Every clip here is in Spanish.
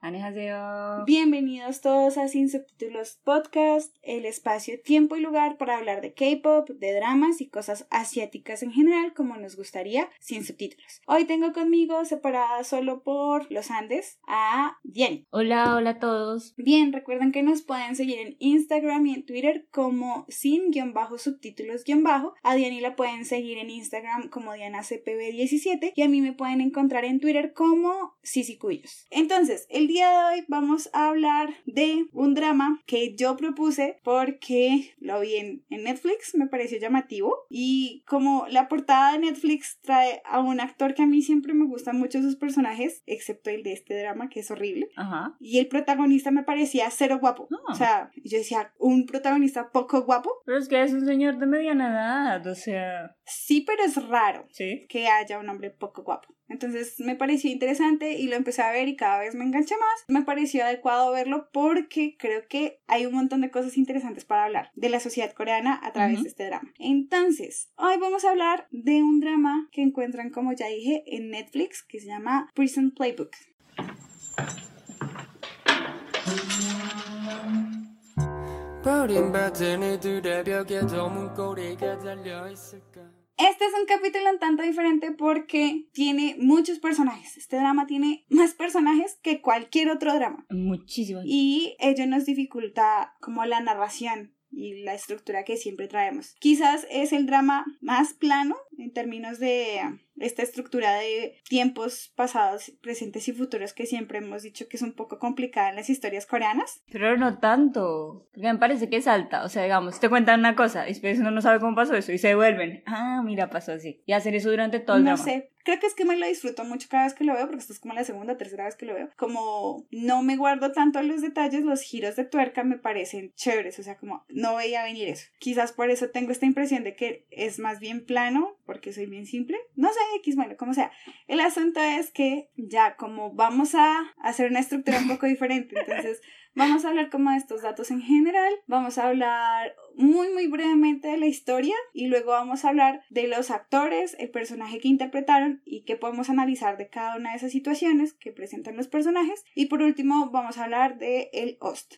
안녕하세요. Bienvenidos todos a Sin Subtítulos Podcast, el espacio, tiempo y lugar para hablar de K-pop, de dramas y cosas asiáticas en general, como nos gustaría, sin subtítulos. Hoy tengo conmigo, separada solo por los Andes, a Diane. Hola, hola a todos. Bien, recuerden que nos pueden seguir en Instagram y en Twitter como sin-subtítulos-bajo. A Diane la pueden seguir en Instagram como DianaCPB17 y a mí me pueden encontrar en Twitter como Sisi Cuyos. Entonces, el día de hoy vamos a hablar de un drama que yo propuse porque lo vi en, en Netflix, me pareció llamativo y como la portada de Netflix trae a un actor que a mí siempre me gustan mucho sus personajes, excepto el de este drama que es horrible. Ajá. Y el protagonista me parecía cero guapo. Ah. O sea, yo decía, un protagonista poco guapo. Pero es que es un señor de mediana edad, o sea. Sí, pero es raro Sí. que haya un hombre poco guapo. Entonces me pareció interesante y lo empecé a ver y cada vez me enganché más. Me pareció adecuado verlo porque creo que hay un montón de cosas interesantes para hablar de la sociedad coreana a través Ujú. de este drama. Entonces, hoy vamos a hablar de un drama que encuentran, como ya dije, en Netflix que se llama Prison Playbook. 버린 버튼이들의 벽에 좁은 꼬리가 달려있을까 Este es un capítulo un tanto diferente porque tiene muchos personajes. Este drama tiene más personajes que cualquier otro drama. Muchísimo. Y ello nos dificulta como la narración y la estructura que siempre traemos. Quizás es el drama más plano en términos de esta estructura de tiempos pasados, presentes y futuros que siempre hemos dicho que es un poco complicada en las historias coreanas. Pero no tanto. Porque me parece que es alta. O sea, digamos, te cuentan una cosa y después uno no sabe cómo pasó eso y se devuelven. Ah, mira, pasó así. Y hacer eso durante todo el no drama. sé, creo que es que me lo disfruto mucho cada vez que lo veo, porque esta es como la segunda o tercera vez que lo veo. Como no me guardo tanto los detalles, los giros de tuerca me parecen chéveres, o sea, como no veía venir eso. Quizás por eso tengo esta impresión de que es más bien plano, porque soy bien simple. No sé, X, bueno, como sea. El asunto es que ya como vamos a hacer una estructura un poco diferente, entonces vamos a hablar como de estos datos en general, vamos a hablar muy muy brevemente de la historia y luego vamos a hablar de los actores, el personaje que interpretaron y qué podemos analizar de cada una de esas situaciones que presentan los personajes y por último vamos a hablar de el host.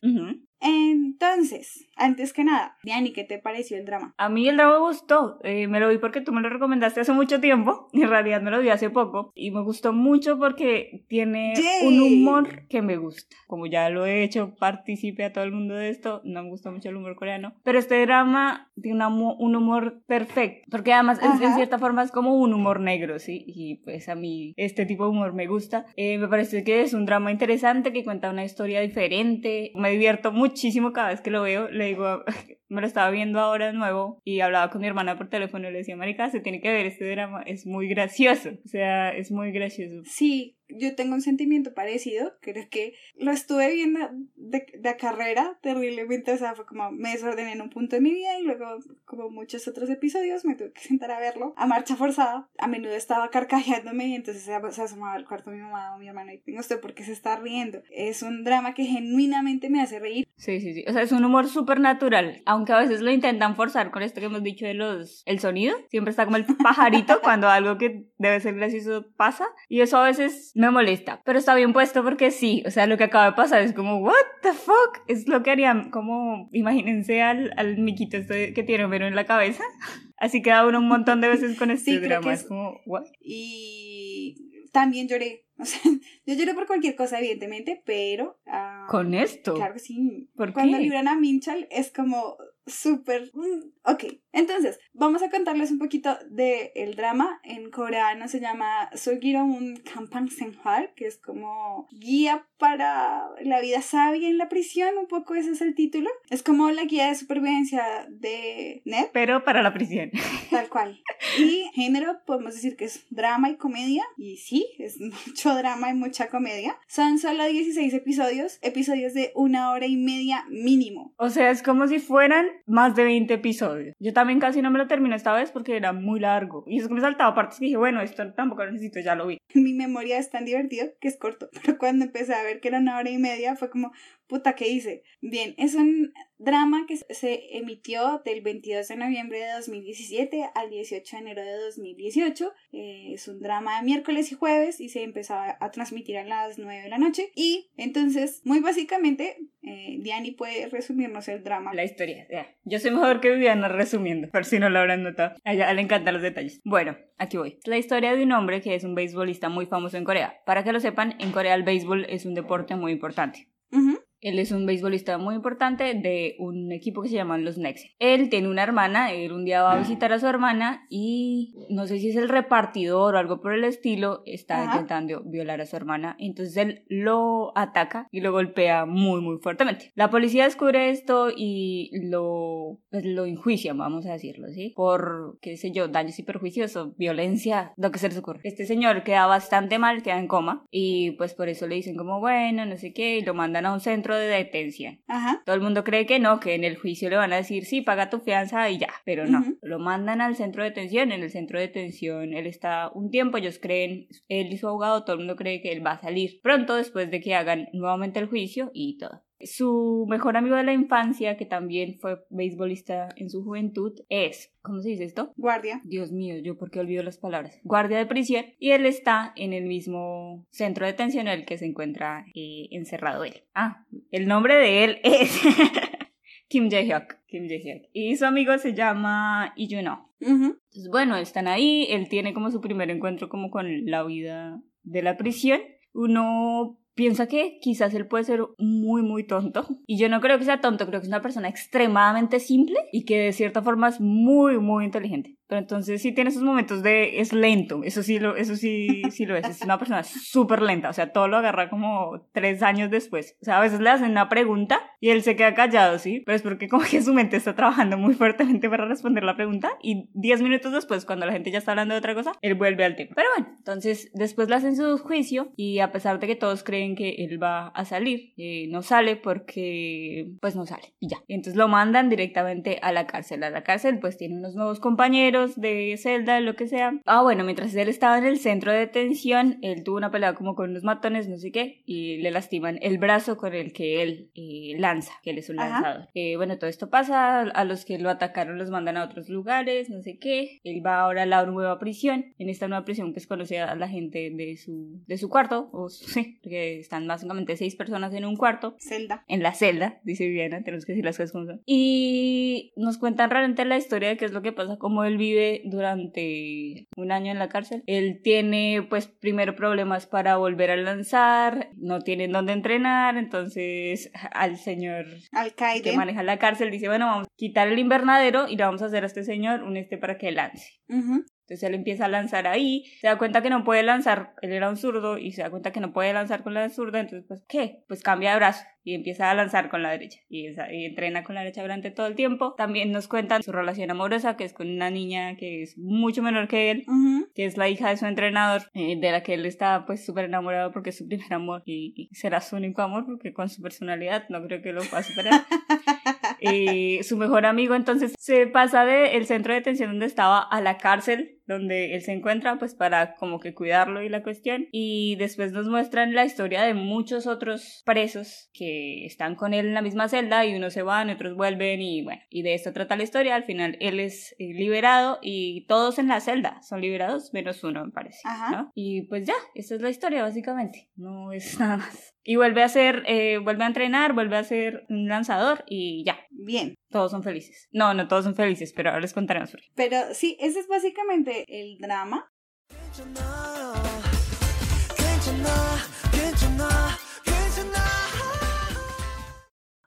Entonces, antes que nada, Diani, ¿qué te pareció el drama? A mí el drama me gustó. Eh, me lo vi porque tú me lo recomendaste hace mucho tiempo. En realidad me lo vi hace poco. Y me gustó mucho porque tiene un humor que me gusta. Como ya lo he hecho, participé a todo el mundo de esto. No me gusta mucho el humor coreano. Pero este drama tiene un humor perfecto. Porque además, es- en cierta forma, es como un humor negro, ¿sí? Y pues a mí este tipo de humor me gusta. Eh, me parece que es un drama interesante que cuenta una historia diferente. Me divierto muchísimo cada vez que lo veo. Le digo, me lo estaba viendo ahora de nuevo y hablaba con mi hermana por teléfono y le decía, Marica, se tiene que ver este drama, es muy gracioso. O sea, es muy gracioso. Sí, yo tengo un sentimiento parecido, creo que lo estuve viendo de, de carrera terriblemente, o sea, fue como me desordené en un punto de mi vida y luego, como muchos otros episodios, me tuve que sentar a verlo a marcha forzada. A menudo estaba carcajeándome y entonces se, se asomaba al cuarto mi mamá o mi hermana y tengo usted por qué se está riendo. Es un drama que genuinamente me hace reír. Sí, sí, sí. O sea, es un humor súper natural. Aunque a veces lo intentan forzar con esto que hemos dicho de los... El sonido. Siempre está como el pajarito cuando algo que debe ser gracioso pasa. Y eso a veces me molesta. Pero está bien puesto porque sí. O sea, lo que acaba de pasar es como, what the fuck? Es lo que harían como... Imagínense al, al miquito este que tiene Homero en la cabeza. Así queda uno un montón de veces con este Sí, creo drama. que Es como, what? Y también lloré. O sea, yo lloré por cualquier cosa, evidentemente, pero... ah, Con esto. Claro que sí. ¿Por Cuando qué? libran a Minchal es como súper... mm, Ok, entonces vamos a contarles un poquito del el drama. En coreano se llama Sugiro un Kampang Senhwal, que es como guía para la vida sabia en la prisión, un poco ese es el título. Es como la guía de supervivencia de Ned, Pero para la prisión. tal cual. Y género, podemos decir que es drama y comedia. Y sí, es mucho drama y mucha comedia. Son solo 16 episodios, episodios de una hora y media mínimo. O sea, es como si fueran más de 20 episodios. Yo también casi no me lo terminé esta vez porque era muy largo. Y es que me saltaba partes que dije, bueno, esto tampoco lo necesito, ya lo vi. Mi memoria es tan divertido que es corto. Pero cuando empecé a ver que era una hora y media, fue como, puta, ¿qué hice? Bien, es un drama que se emitió del 22 de noviembre de 2017 al 18 de enero de 2018. Eh, es un drama de miércoles y jueves y se empezaba a transmitir a las 9 de la noche. Y entonces, muy básicamente, eh, Diani puede resumirnos el drama. La historia, ya. Yo soy mejor que Viviana resumiendo, por si no lo habrán notado. A ella le encantan los detalles. Bueno, aquí voy. La historia de un hombre que es un beisbolista muy famoso en Corea. Para que lo sepan, en Corea el béisbol es un deporte muy importante. Ujú. Él es un beisbolista muy importante de un equipo que se llaman los Nexen. Él tiene una hermana, él un día va a visitar a su hermana y no sé si es el repartidor o algo por el estilo, está Ajá. intentando violar a su hermana. Entonces él lo ataca y lo golpea muy, muy fuertemente. La policía descubre esto y lo, pues, lo enjuicia, vamos a decirlo, ¿sí? Por, qué sé yo, daños y perjuicios o violencia, lo que se les ocurre. Este señor queda bastante mal, queda en coma y pues por eso le dicen como, bueno, no sé qué, y lo mandan a un centro de detención. Ajá. Todo el mundo cree que no, que en el juicio le van a decir, sí, paga tu fianza y ya, pero no. Lo mandan al centro de detención, en el centro de detención él está un tiempo, ellos creen, él y su abogado, todo el mundo cree que él va a salir pronto después de que hagan nuevamente el juicio y todo. Su mejor amigo de la infancia, que también fue beisbolista en su juventud, es, ¿cómo se dice esto? Guardia. Dios mío, yo por qué olvido las palabras. Guardia de prisión. Y él está en el mismo centro de detención en el que se encuentra eh, encerrado él. Ah, el nombre de él es Kim Jae-hyuk. Kim Jae-hyuk. Y su amigo se llama Lee Juno. Ujú. Entonces, bueno, están ahí. Él tiene como su primer encuentro como con la vida de la prisión. Uno piensa que quizás él puede ser muy, muy tonto. Y yo no creo que sea tonto, creo que es una persona extremadamente simple y que de cierta forma es muy, muy inteligente. Pero entonces sí tiene esos momentos de es lento, eso sí lo, eso sí, sí lo es, es una persona súper lenta, o sea, todo lo agarra como tres años después. O sea, a veces le hacen una pregunta y él se queda callado, ¿sí? Pero es porque como que su mente está trabajando muy fuertemente para responder la pregunta y diez minutos después, cuando la gente ya está hablando de otra cosa, él vuelve al tema. Pero bueno, entonces después le hacen su juicio y a pesar de que todos creen que él va a salir, eh, no sale porque pues no sale y ya. Entonces lo mandan directamente a la cárcel. A la cárcel pues tiene unos nuevos compañeros de celda, lo que sea. Ah, bueno, mientras él estaba en el centro de detención, él tuvo una pelea como con unos matones, no sé qué, y le lastiman el brazo con el que él eh, lanza, que él es un Ajá. lanzador. Eh, bueno, todo esto pasa, a los que lo atacaron los mandan a otros lugares, no sé qué. Él va ahora a la nueva prisión. En esta nueva prisión pues conoce a la gente de su, de su cuarto, o sí, porque están básicamente seis personas en un cuarto Zelda. en la celda, dice Viviana, tenemos que decir las cosas como son. Y nos cuentan realmente la historia de qué es lo que pasa, cómo él vive durante un año en la cárcel. Él tiene, pues, primero problemas para volver a lanzar, no tienen dónde entrenar, entonces al señor Alcaide. que maneja la cárcel dice, bueno, vamos a quitar el invernadero y le vamos a hacer a este señor un este para que lance. Entonces él empieza a lanzar ahí, se da cuenta que no puede lanzar, él era un zurdo y se da cuenta que no puede lanzar con la zurda, entonces pues ¿qué? Pues cambia de brazo y empieza a lanzar con la derecha y, y entrena con la derecha durante todo el tiempo. También nos cuentan su relación amorosa que es con una niña que es mucho menor que él, Ujú. que es la hija de su entrenador, eh, de la que él está pues súper enamorado porque es su primer amor y, y será su único amor porque con su personalidad no creo que lo pueda superar. Eh, su mejor amigo entonces se pasa del centro de detención donde estaba a la cárcel donde él se encuentra pues para como que cuidarlo y la cuestión. Y después nos muestran la historia de muchos otros presos que están con él en la misma celda y unos se van otros vuelven y bueno y de esto trata la historia. Al final él es eh, liberado y todos en la celda son liberados menos uno me parece Ajá. ¿no? y pues ya esa es la historia básicamente. No es nada más. Y vuelve a ser eh, vuelve a entrenar vuelve a ser un lanzador y ya bien. Todos son felices. No, no todos son felices, pero ahora les contaremos. Pero sí, ese es básicamente el drama.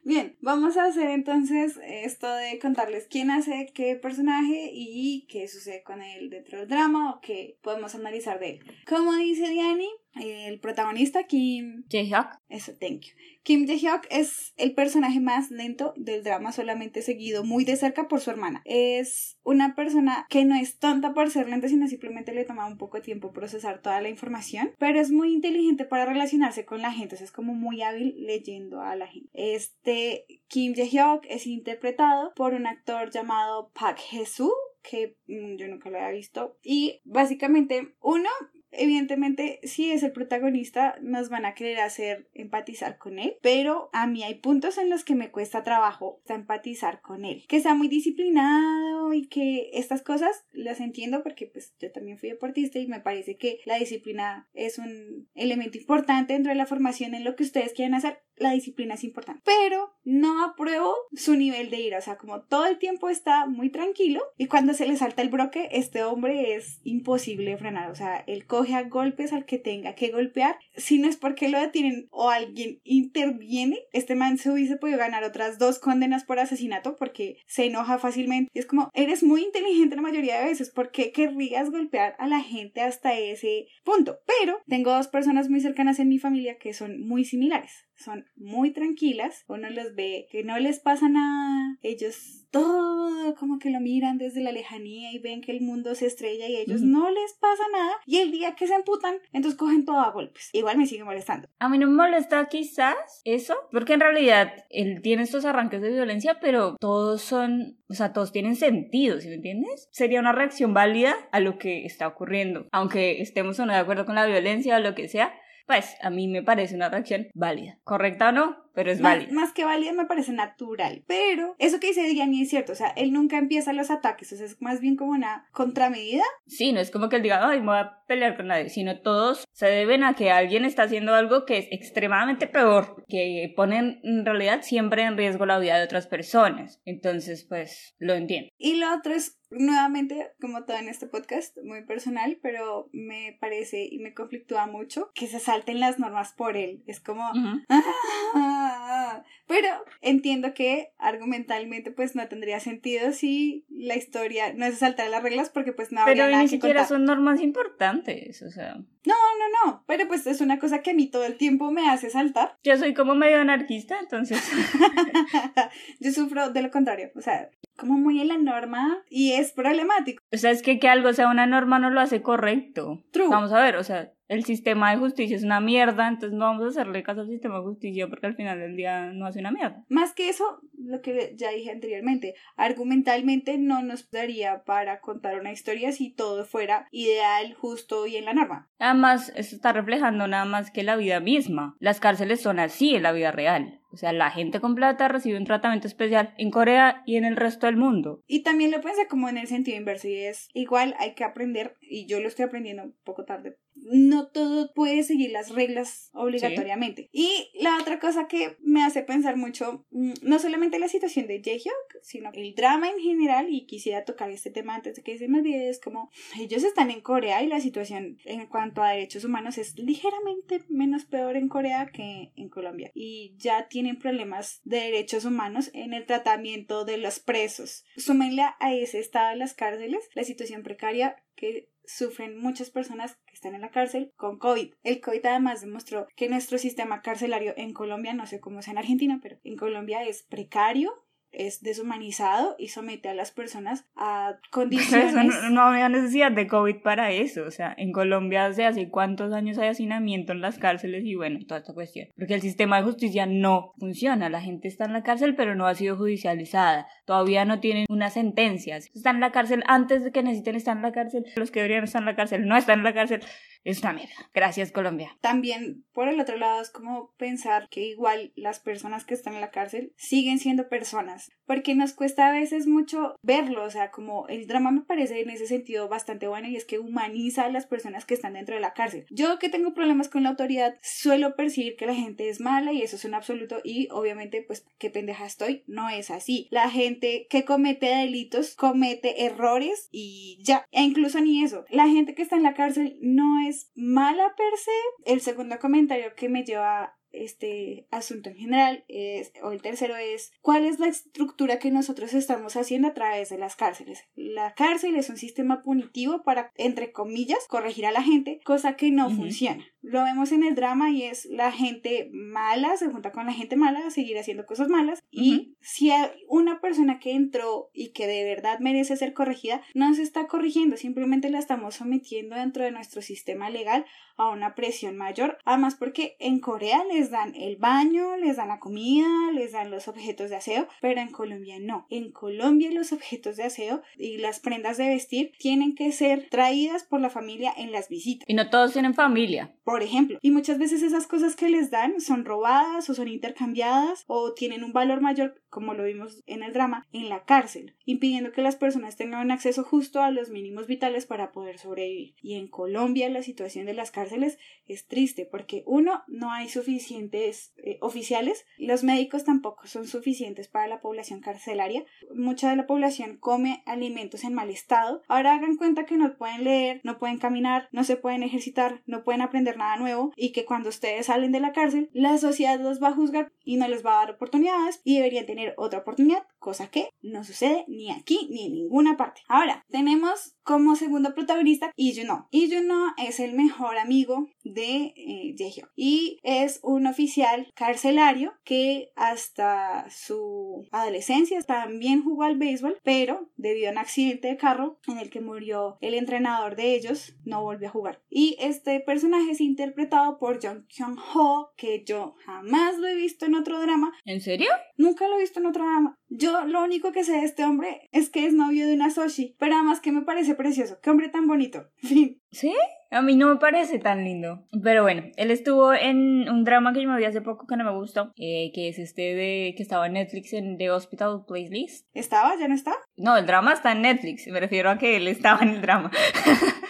Bien, vamos a hacer entonces esto de contarles quién hace qué personaje y qué sucede con él dentro del drama o qué podemos analizar de él. Como dice Diani, el protagonista Kim Jae-hyuk, Eso, thank you. Kim Jae-hyuk es el personaje más lento del drama, solamente seguido muy de cerca por su hermana. Es una persona que no es tonta por ser lenta, sino simplemente le toma un poco de tiempo procesar toda la información, pero es muy inteligente para relacionarse con la gente, o sea, es como muy hábil leyendo a la gente. Este Kim Jae-hyuk es interpretado por un actor llamado Park Hee-soo, que mm, yo nunca lo había visto. Y básicamente, uno, evidentemente, si es el protagonista, nos van a querer hacer empatizar con él, pero a mí hay puntos en los que me cuesta trabajo empatizar con él. Que sea muy disciplinado y que estas cosas las entiendo porque pues yo también fui deportista y me parece que la disciplina es un elemento importante dentro de la formación en lo que ustedes quieren hacer, la disciplina es importante. Pero no apruebo su nivel de ira. O sea, como todo el tiempo está muy tranquilo y cuando se le salta el broque, este hombre es imposible frenar. O sea, él coge a golpes al que tenga que golpear. Si no es porque lo detienen o alguien interviene, este man se hubiese podido ganar otras dos condenas por asesinato porque se enoja fácilmente. Y es como, eres muy inteligente la mayoría de veces. ¿Por qué querrías golpear a la gente hasta ese punto? Pero tengo dos personas muy cercanas en mi familia que son muy similares son muy tranquilas, uno los ve que no les pasa nada, ellos todo como que lo miran desde la lejanía y ven que el mundo se estrella y ellos no les pasa nada y el día que se emputan, entonces cogen todo a golpes. Igual me sigue molestando. A mí no me molesta quizás eso, porque en realidad él tiene estos arranques de violencia, pero todos son, o sea, todos tienen sentido, ¿sí me entiendes? Sería una reacción válida a lo que está ocurriendo, aunque estemos o no de acuerdo con la violencia o lo que sea, pues a mí me parece una reacción válida. ¿Correcta o no? Pero es válida. más que válida me parece natural. Pero eso que dice Diani es cierto. O sea, él nunca empieza los ataques. O sea, es más bien como una contramedida. Sí, no es como que él diga, ay, me voy a pelear con nadie, sino todos se deben a que alguien está haciendo algo que es extremadamente peor, que pone en realidad siempre en riesgo la vida de otras personas. Entonces, pues, lo entiendo. Y lo otro es, nuevamente, como todo en este podcast, muy personal, pero me parece y me conflictúa mucho que se salten las normas por él. Es como. Ah, pero entiendo que argumentalmente pues no tendría sentido si la historia no se saltara las reglas porque pues no habría Pero nada ni que siquiera contar. son normas importantes, o sea, No, no, no, pero pues es una cosa que a mí todo el tiempo me hace saltar. yo soy como medio anarquista, entonces, Yo sufro de lo contrario, o sea, como muy en la norma y es problemático. o sea, es que que algo sea una norma no lo hace correcto. True. Vamos a ver, o sea, el sistema de justicia es una mierda, entonces no vamos a hacerle caso al sistema de justicia porque al final del día no hace una mierda. Más que eso, lo que ya dije anteriormente, argumentalmente no nos daría para contar una historia si todo fuera ideal, justo y en la norma. Además, eso está reflejando nada más que la vida misma. Las cárceles son así en la vida real. O sea, la gente con plata recibe un tratamiento especial en Corea y en el resto del mundo. Y también lo pensé como en el sentido inverso y es igual hay que aprender y yo lo estoy aprendiendo poco tarde. No todo puede seguir las reglas obligatoriamente. Y la otra cosa que me hace pensar mucho, mm, no solamente la situación de Jaehyuk, sino el drama en general y quisiera tocar este tema antes de que se me olvide, es como ellos están en Corea y la situación en cuanto a derechos humanos es ligeramente menos peor en Corea que en Colombia y ya tienen problemas de derechos humanos en el tratamiento de los presos. Súmenle a ese estado de las cárceles la situación precaria que sufren muchas personas que están en la cárcel con COVID. El COVID además demostró que nuestro sistema carcelario en Colombia, no sé cómo sea en Argentina, pero en Colombia es precario, es deshumanizado y somete a las personas a condiciones... no había necesidad de COVID para eso. O sea, en Colombia hace hace cuántos años hay hacinamiento en las cárceles y bueno, toda esta cuestión. Porque el sistema de justicia no funciona. La gente está en la cárcel pero no ha sido judicializada. Todavía no tienen unas sentencias. Están en la cárcel antes de que necesiten estar en la cárcel. Los que deberían estar en la cárcel no están en la cárcel. Es una mierda. Gracias Colombia. También, por el otro lado, es como pensar que igual las personas que están en la cárcel siguen siendo personas, porque nos cuesta a veces mucho verlo, o sea, como el drama me parece en ese sentido bastante bueno y es que humaniza a las personas que están dentro de la cárcel. Yo que tengo problemas con la autoridad, suelo percibir que la gente es mala y eso es un absoluto y obviamente pues qué pendeja estoy, no es así. La gente que comete delitos comete errores y ya, e incluso ni eso. La gente que está en la cárcel no es mala per se. El segundo comentario que me lleva este asunto en general es, o el tercero es, ¿cuál es la estructura que nosotros estamos haciendo a través de las cárceles? La cárcel es un sistema punitivo para, entre comillas, corregir a la gente, cosa que no funciona. Lo vemos en el drama y es la gente mala se junta con la gente mala a seguir haciendo cosas malas y si hay una persona que entró y que de verdad merece ser corregida, no se está corrigiendo, simplemente la estamos sometiendo dentro de nuestro sistema legal a una presión mayor, además porque en Corea les dan el baño, les dan la comida, les dan los objetos de aseo, pero en Colombia no. En Colombia los objetos de aseo y las prendas de vestir tienen que ser traídas por la familia en las visitas Y no todos tienen familia. por ejemplo. Y muchas veces esas cosas que les dan son robadas o son intercambiadas o tienen un valor mayor, como lo vimos en el drama, en la cárcel, impidiendo que las personas tengan un acceso justo a los mínimos vitales para poder sobrevivir. Y en Colombia la situación de las cárceles es triste porque uno, no hay suficientes eh, oficiales, los médicos tampoco son suficientes para la población carcelaria, mucha de la población come alimentos en mal estado. Ahora hagan cuenta que no pueden leer, no pueden caminar, no se pueden ejercitar, no pueden aprender nada nuevo y que cuando ustedes salen de la cárcel, la sociedad los va a juzgar y no les va a dar oportunidades y deberían tener otra oportunidad, cosa que no sucede ni aquí ni en ninguna parte. Ahora, tenemos como segundo protagonista Lee Juno. Lee Juno es el mejor amigo de eh, Jaehyuk y es un oficial carcelario que hasta su adolescencia también jugó al béisbol, pero debido a un accidente de carro en el que murió el entrenador de ellos, no volvió a jugar. Y este personaje es interpretado por Jung Kyung Ho, que yo jamás lo he visto en otro drama, ¿En serio? Nunca lo he visto en otro drama. Yo lo único que sé de este hombre es que es novio de una Soshi, pero además que me parece precioso. Qué hombre tan bonito. Fin. ¿Sí? A mí no me parece tan lindo. Pero bueno, él estuvo en un drama que yo me vi hace poco que no me gustó, eh, que es este de que estaba en Netflix en The Hospital Playlist. ¿Estaba? ¿Ya no está? No, el drama está en Netflix, me refiero a que él estaba en el drama.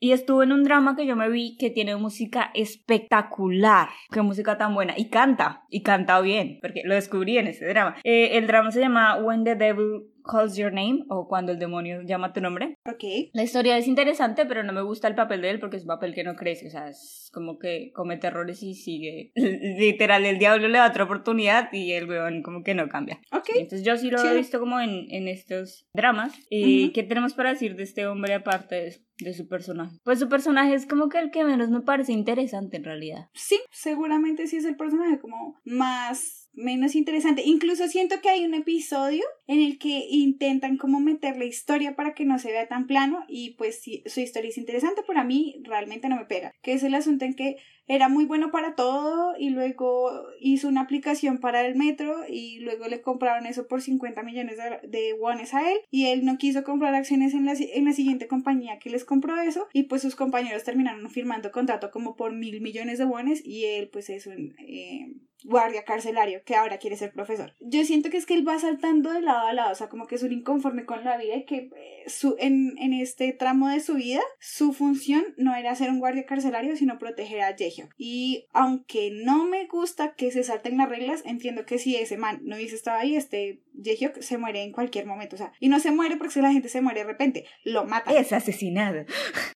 Y estuvo en un drama que yo me vi que tiene música espectacular. Qué música tan buena. Y canta. Y canta bien. Porque lo descubrí en ese drama. Eh, el drama se llama When the Devil Calls Your Name. O Cuando el demonio llama tu nombre. Ok. La historia es interesante, pero no me gusta el papel de él porque es un papel que no crece. O sea, es como que comete errores y sigue. Literal, el diablo le da otra oportunidad y el weón como que no cambia. Ok. Entonces yo sí lo he visto como en, en estos dramas. ¿Y Ujú. qué tenemos para decir de este hombre aparte de, de su personaje? Pues su personaje es como que el que menos me parece interesante en realidad. Sí, seguramente sí es el personaje como más menos interesante. Incluso siento que hay un episodio en el que intentan como meter la historia para que no se vea tan plano y pues sí, su historia es interesante, pero a mí realmente no me pega. Que es el asunto en que era muy bueno para todo y luego hizo una aplicación para el metro y luego le compraron eso por 50 millones de, de wones a él y él no quiso comprar acciones en la, si- en la siguiente compañía que les compró eso y pues sus compañeros terminaron firmando contrato como por mil millones de wones y él pues es un eh, guardia carcelario que ahora quiere ser profesor. Yo siento que es que él va saltando de lado a lado, o sea, como que es un inconforme con la vida y que eh, su, en, en este tramo de su vida su función no era ser un guardia carcelario, sino proteger a Jaehyuk. Y aunque no me gusta que se salten las reglas, entiendo que si ese man no hubiese estado ahí, este Jaehyuk se muere en cualquier momento, o sea, y no se muere porque si la gente se muere de repente, lo matan, Es asesinado.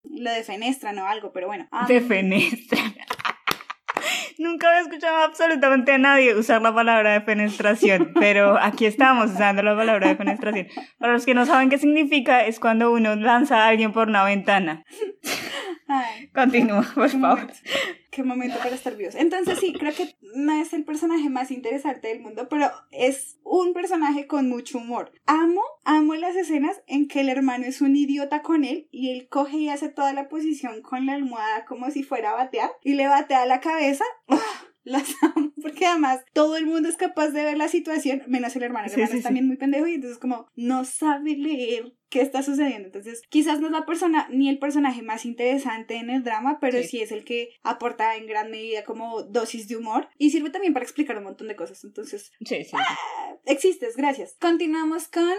lo defenestran o algo, pero bueno. Ah, De fenestra. Nunca había escuchado absolutamente a nadie usar la palabra defenestración, pero aquí estamos usando la palabra defenestración. Para los que no saben qué significa, es cuando uno lanza a alguien por una ventana. ay. Continúa, por favor. Qué momento para estar vivos. Entonces sí, creo que no es el personaje más interesante del mundo, pero es un personaje con mucho humor. Amo, amo las escenas en que el hermano es un idiota con él y él coge y hace toda la posición con la almohada como si fuera a batear y le batea la cabeza. ¡Ah! Las amo, porque además todo el mundo es capaz de ver la situación, menos el hermano. El Sí, hermano sí, es sí. también muy pendejo y entonces como no sabe leer qué está sucediendo. Entonces, quizás no es la persona ni el personaje más interesante en el drama, pero sí. Sí. es el que aporta en gran medida como dosis de humor y sirve también para explicar un montón de cosas. Entonces, Sí, sí. sí. existes, gracias. Continuamos con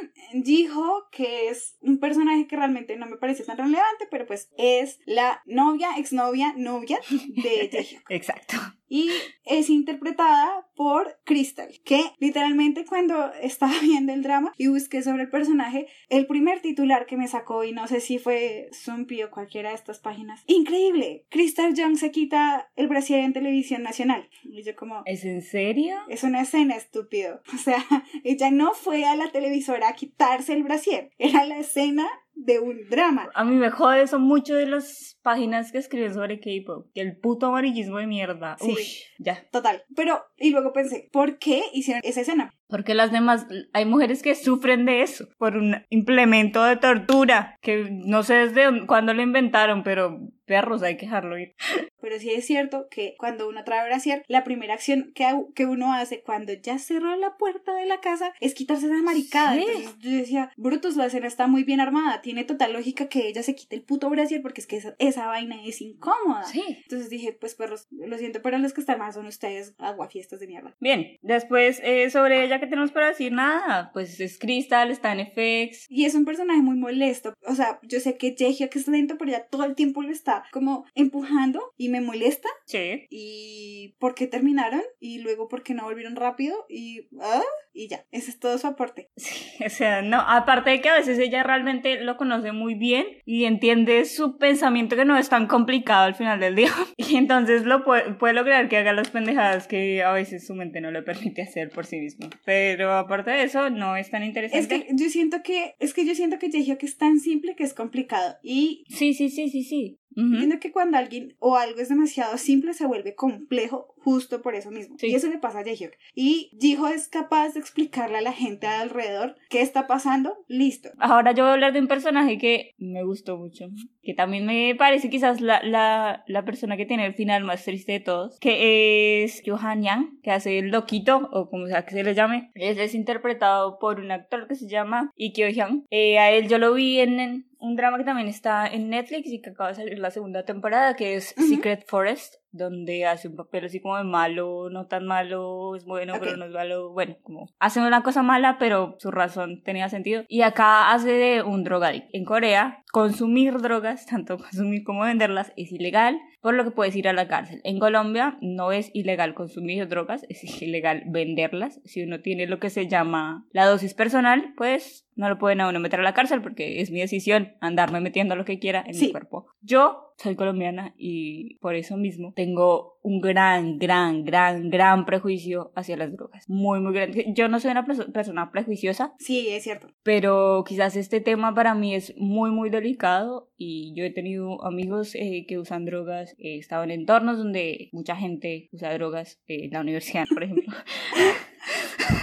Jiho, que es un personaje que realmente no me parece tan relevante, pero pues es la novia, exnovia, novia de Jaehyuk. Exacto. Y es interpretada por Crystal, que literalmente cuando estaba viendo el drama y busqué sobre el personaje, el primer titular que me sacó, y no sé si fue Zumpi o cualquiera de estas páginas, increíble, Crystal Young se quita el brasier en televisión nacional. Y yo como, ¿Es en serio? es una escena estúpido. O sea, ella no fue a la televisora a quitarse el brasier. Era la escena de un drama. A mí me jode eso mucho de las páginas que escriben sobre K-pop. Que el puto amarillismo de mierda. Sí. Uy, ya. Total. Pero, y luego pensé, ¿por qué hicieron esa escena? Porque las demás, hay mujeres que sufren de eso, por un implemento de tortura, que no sé desde cuándo lo inventaron, pero perros, hay que dejarlo ir. Pero sí es cierto que cuando uno trae brasier, la primera acción que, que uno hace cuando ya cerró la puerta de la casa es quitarse esa maricada. Sí. Entonces yo decía, Brutus, la escena está muy bien armada. Tiene total lógica que ella se quite el puto brasier porque es que esa, esa vaina es incómoda. Sí. Entonces dije, pues perros, lo siento, pero los que están más son ustedes aguafiestas de mierda. Bien, después eh, sobre ella, ¿qué tenemos para decir? Nada, pues es Crystal, está en FX. Y es un personaje muy molesto. O sea, yo sé que Jaehyuk que es lento, pero ella todo el tiempo lo está como empujando y me molesta. Sí. Y por qué terminaron y luego por qué no volvieron rápido y ah, y ya, ese es todo su aporte. Sí, o sea, no, aparte de que a veces ella realmente lo conoce muy bien y entiende su pensamiento que no es tan complicado al final del día. Y entonces lo puede, puede lograr que haga las pendejadas que a veces su mente no le permite hacer por sí mismo. Pero aparte de eso, no es tan Es interesante. que yo siento que es que yo siento que Jaehyuk es tan simple que es complicado y Sí, sí, sí, sí, sí. Ujú. Siento que cuando alguien o algo es demasiado simple se vuelve complejo justo por eso mismo. Sí. Y eso le pasa a Jaehyuk. Y Jiho es capaz de explicarle a la gente alrededor qué está pasando. Listo. Ahora yo voy a hablar de un personaje que me gustó mucho, que también me parece quizás la, la, la persona que tiene el final más triste de todos, que es Johan Yang, que hace el loquito, o como sea que se le llame. Él es interpretado por un actor que se llama Ikkyo Hyun. Eh, a él yo lo vi en, en un drama que también está en Netflix y que acaba de salir la segunda temporada, que es. Secret Forest, donde hace un papel así como de malo, no tan malo, es bueno, pero no es malo, bueno, como hace una cosa mala, pero su razón tenía sentido. Y acá hace de un drogadicto. En Corea, consumir drogas, tanto consumir como venderlas, es ilegal, por lo que puedes ir a la cárcel. En Colombia no es ilegal consumir drogas, es ilegal venderlas. Si uno tiene lo que se llama la dosis personal, pues no lo pueden a uno meter a la cárcel porque es mi decisión andarme metiendo lo que quiera en Sí. mi cuerpo. Yo soy colombiana y por eso mismo tengo un gran, gran, gran, gran prejuicio hacia las drogas. Muy, muy grande. Yo no soy una perso- persona prejuiciosa, Sí, es cierto. pero quizás este tema para mí es muy, muy delicado y yo he tenido amigos eh, que usan drogas, he estado en entornos donde mucha gente usa drogas, eh, en la universidad, por ejemplo.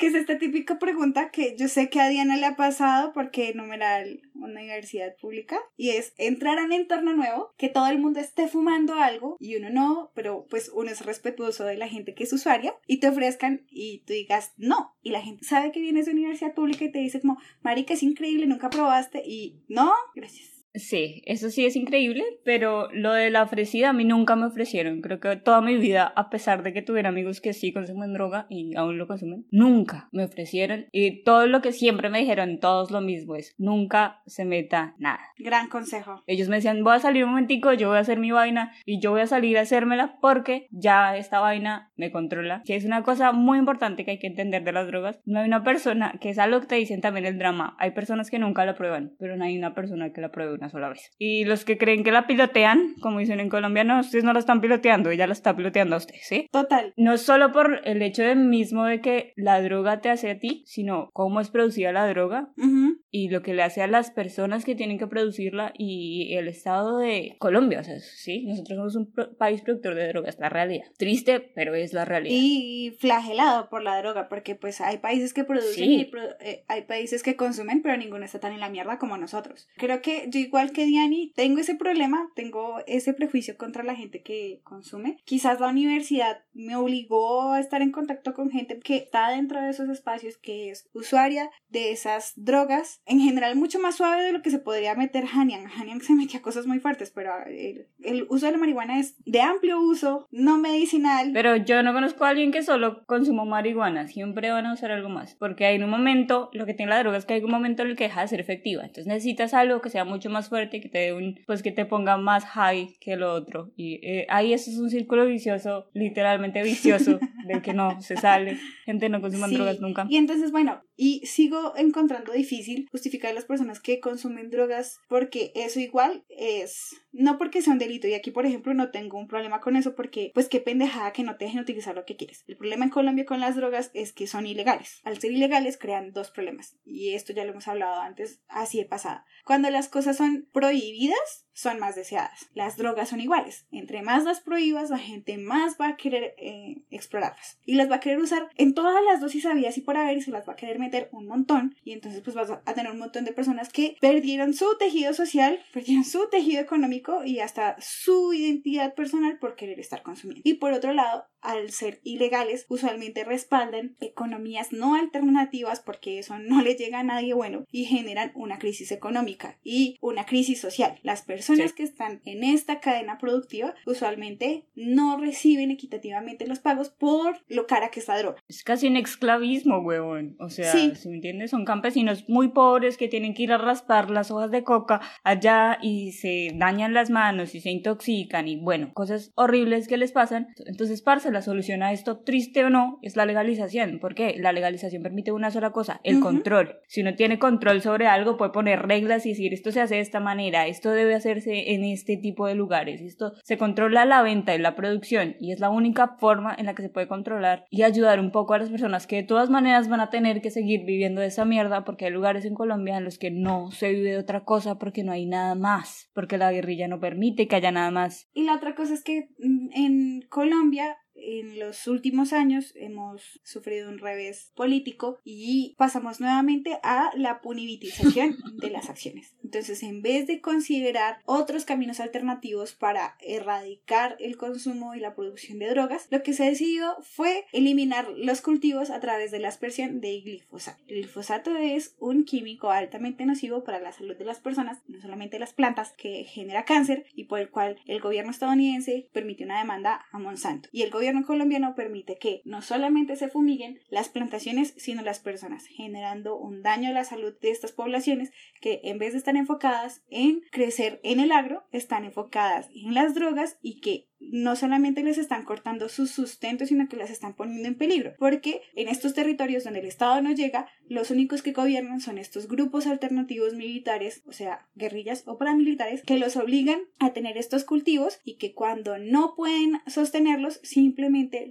Que es esta típica pregunta que yo sé que a Diana le ha pasado porque numeral una universidad pública y es entrar a un entorno nuevo, que todo el mundo esté fumando algo y uno no, pero pues uno es respetuoso de la gente que es usuaria y te ofrezcan y tú digas no y la gente sabe que vienes de universidad pública y te dice como, marica, es increíble, nunca probaste y no, gracias. Sí, eso sí es increíble, pero lo de la ofrecida a mí nunca me ofrecieron. Creo que toda mi vida, a pesar de que tuviera amigos que sí consumen droga y aún lo consumen, nunca me ofrecieron. Y todo lo que siempre me dijeron, todos lo mismo es, nunca se meta nada. Gran consejo. Ellos me decían, voy a salir un momentico, yo voy a hacer mi vaina y yo voy a salir a hacérmela porque ya esta vaina me controla. Que es una cosa muy importante que hay que entender de las drogas. No hay una persona, que es algo que te dicen también el drama, hay personas que nunca la prueban, pero no hay una persona que la pruebe una sola vez. Y los que creen que la pilotean, como dicen en Colombia, no, ustedes no la están piloteando, ella la está piloteando a usted, ¿sí? Total. No solo por el hecho de mismo de que la droga te hace a ti, sino cómo es producida la droga, Ujú. y lo que le hace a las personas que tienen que producirla y el estado de Colombia, o sea, sí, nosotros somos un pro- país productor de drogas, la realidad. Triste, pero es la realidad. Y flagelado por la droga, porque pues hay países que producen Sí. y hay, pro- eh, hay países que consumen, pero ninguno está tan en la mierda como nosotros. Creo que yo igual que Diani, tengo ese problema, tengo ese prejuicio contra la gente que consume. Quizás la universidad me obligó a estar en contacto con gente que está dentro de esos espacios, que es usuaria de esas drogas, en general mucho más suave de lo que se podría meter Hanyang. Hanyang se metía cosas muy fuertes, pero el, el uso de la marihuana es de amplio uso, no medicinal. Pero yo no conozco a alguien que solo consuma marihuana, siempre van a usar algo más, porque hay un momento, lo que tiene la droga es que hay un momento en el que deja de ser efectiva, entonces necesitas algo que sea mucho más fuerte, que te dé un, pues que te ponga más high que lo otro, y eh, ahí eso es un círculo vicioso, literalmente vicioso, del que no se sale, gente no consuma Sí, drogas nunca. Y entonces, bueno, y sigo encontrando difícil justificar a las personas que consumen drogas porque eso igual es, no porque sea un delito. Y aquí, por ejemplo, no tengo un problema con eso porque, pues qué pendejada que no te dejen utilizar lo que quieres. El problema en Colombia con las drogas es que son ilegales. Al ser ilegales crean dos problemas. Y esto ya lo hemos hablado antes, así de pasada. Cuando las cosas son prohibidas, son más deseadas. Las drogas son iguales. Entre más las prohíbas, la gente más va a querer eh, explorarlas. Y las va a querer usar en todas las dosis habidas y por haber y se las va a querer meter un montón. Y entonces pues vas a tener un montón de personas que perdieron su tejido social, perdieron su tejido económico y hasta su identidad personal por querer estar consumiendo. Y por otro lado, al ser ilegales, usualmente respaldan economías no alternativas porque eso no le llega a nadie bueno y generan una crisis económica y una crisis social. Las personas Sí. que están en esta cadena productiva usualmente no reciben equitativamente los pagos por lo cara que está droga. Es casi un esclavismo, huevón. O sea, Sí. si me entiendes, son campesinos muy pobres que tienen que ir a raspar las hojas de coca allá y se dañan las manos y se intoxican y bueno, cosas horribles que les pasan. Entonces, parce, la solución a esto, triste o no, es la legalización. ¿Por qué? La legalización permite una sola cosa, el Ujú. control. Si uno tiene control sobre algo, puede poner reglas y decir esto se hace de esta manera, esto debe en este tipo de lugares, esto se controla la venta y la producción y es la única forma en la que se puede controlar y ayudar un poco a las personas que de todas maneras van a tener que seguir viviendo de esa mierda porque hay lugares en Colombia en los que no se vive de otra cosa porque no hay nada más, porque la guerrilla no permite que haya nada más. Y la otra cosa es que mm, en Colombia en los últimos años hemos sufrido un revés político y pasamos nuevamente a la punitización de las acciones. Entonces, en vez de considerar otros caminos alternativos para erradicar el consumo y la producción de drogas, lo que se decidió fue eliminar los cultivos a través de la aspersión de glifosato. El glifosato es un químico altamente nocivo para la salud de las personas, no solamente las plantas, que genera cáncer y por el cual el gobierno estadounidense permitió una demanda a Monsanto. Y el gobierno colombiano permite que no solamente se fumiguen las plantaciones, sino las personas, generando un daño a la salud de estas poblaciones que en vez de estar enfocadas en crecer en el agro, están enfocadas en las drogas y que no solamente les están cortando su sustento, sino que las están poniendo en peligro, porque en estos territorios donde el Estado no llega, los únicos que gobiernan son estos grupos alternativos militares, o sea, guerrillas o paramilitares, que los obligan a tener estos cultivos y que cuando no pueden sostenerlos, simplemente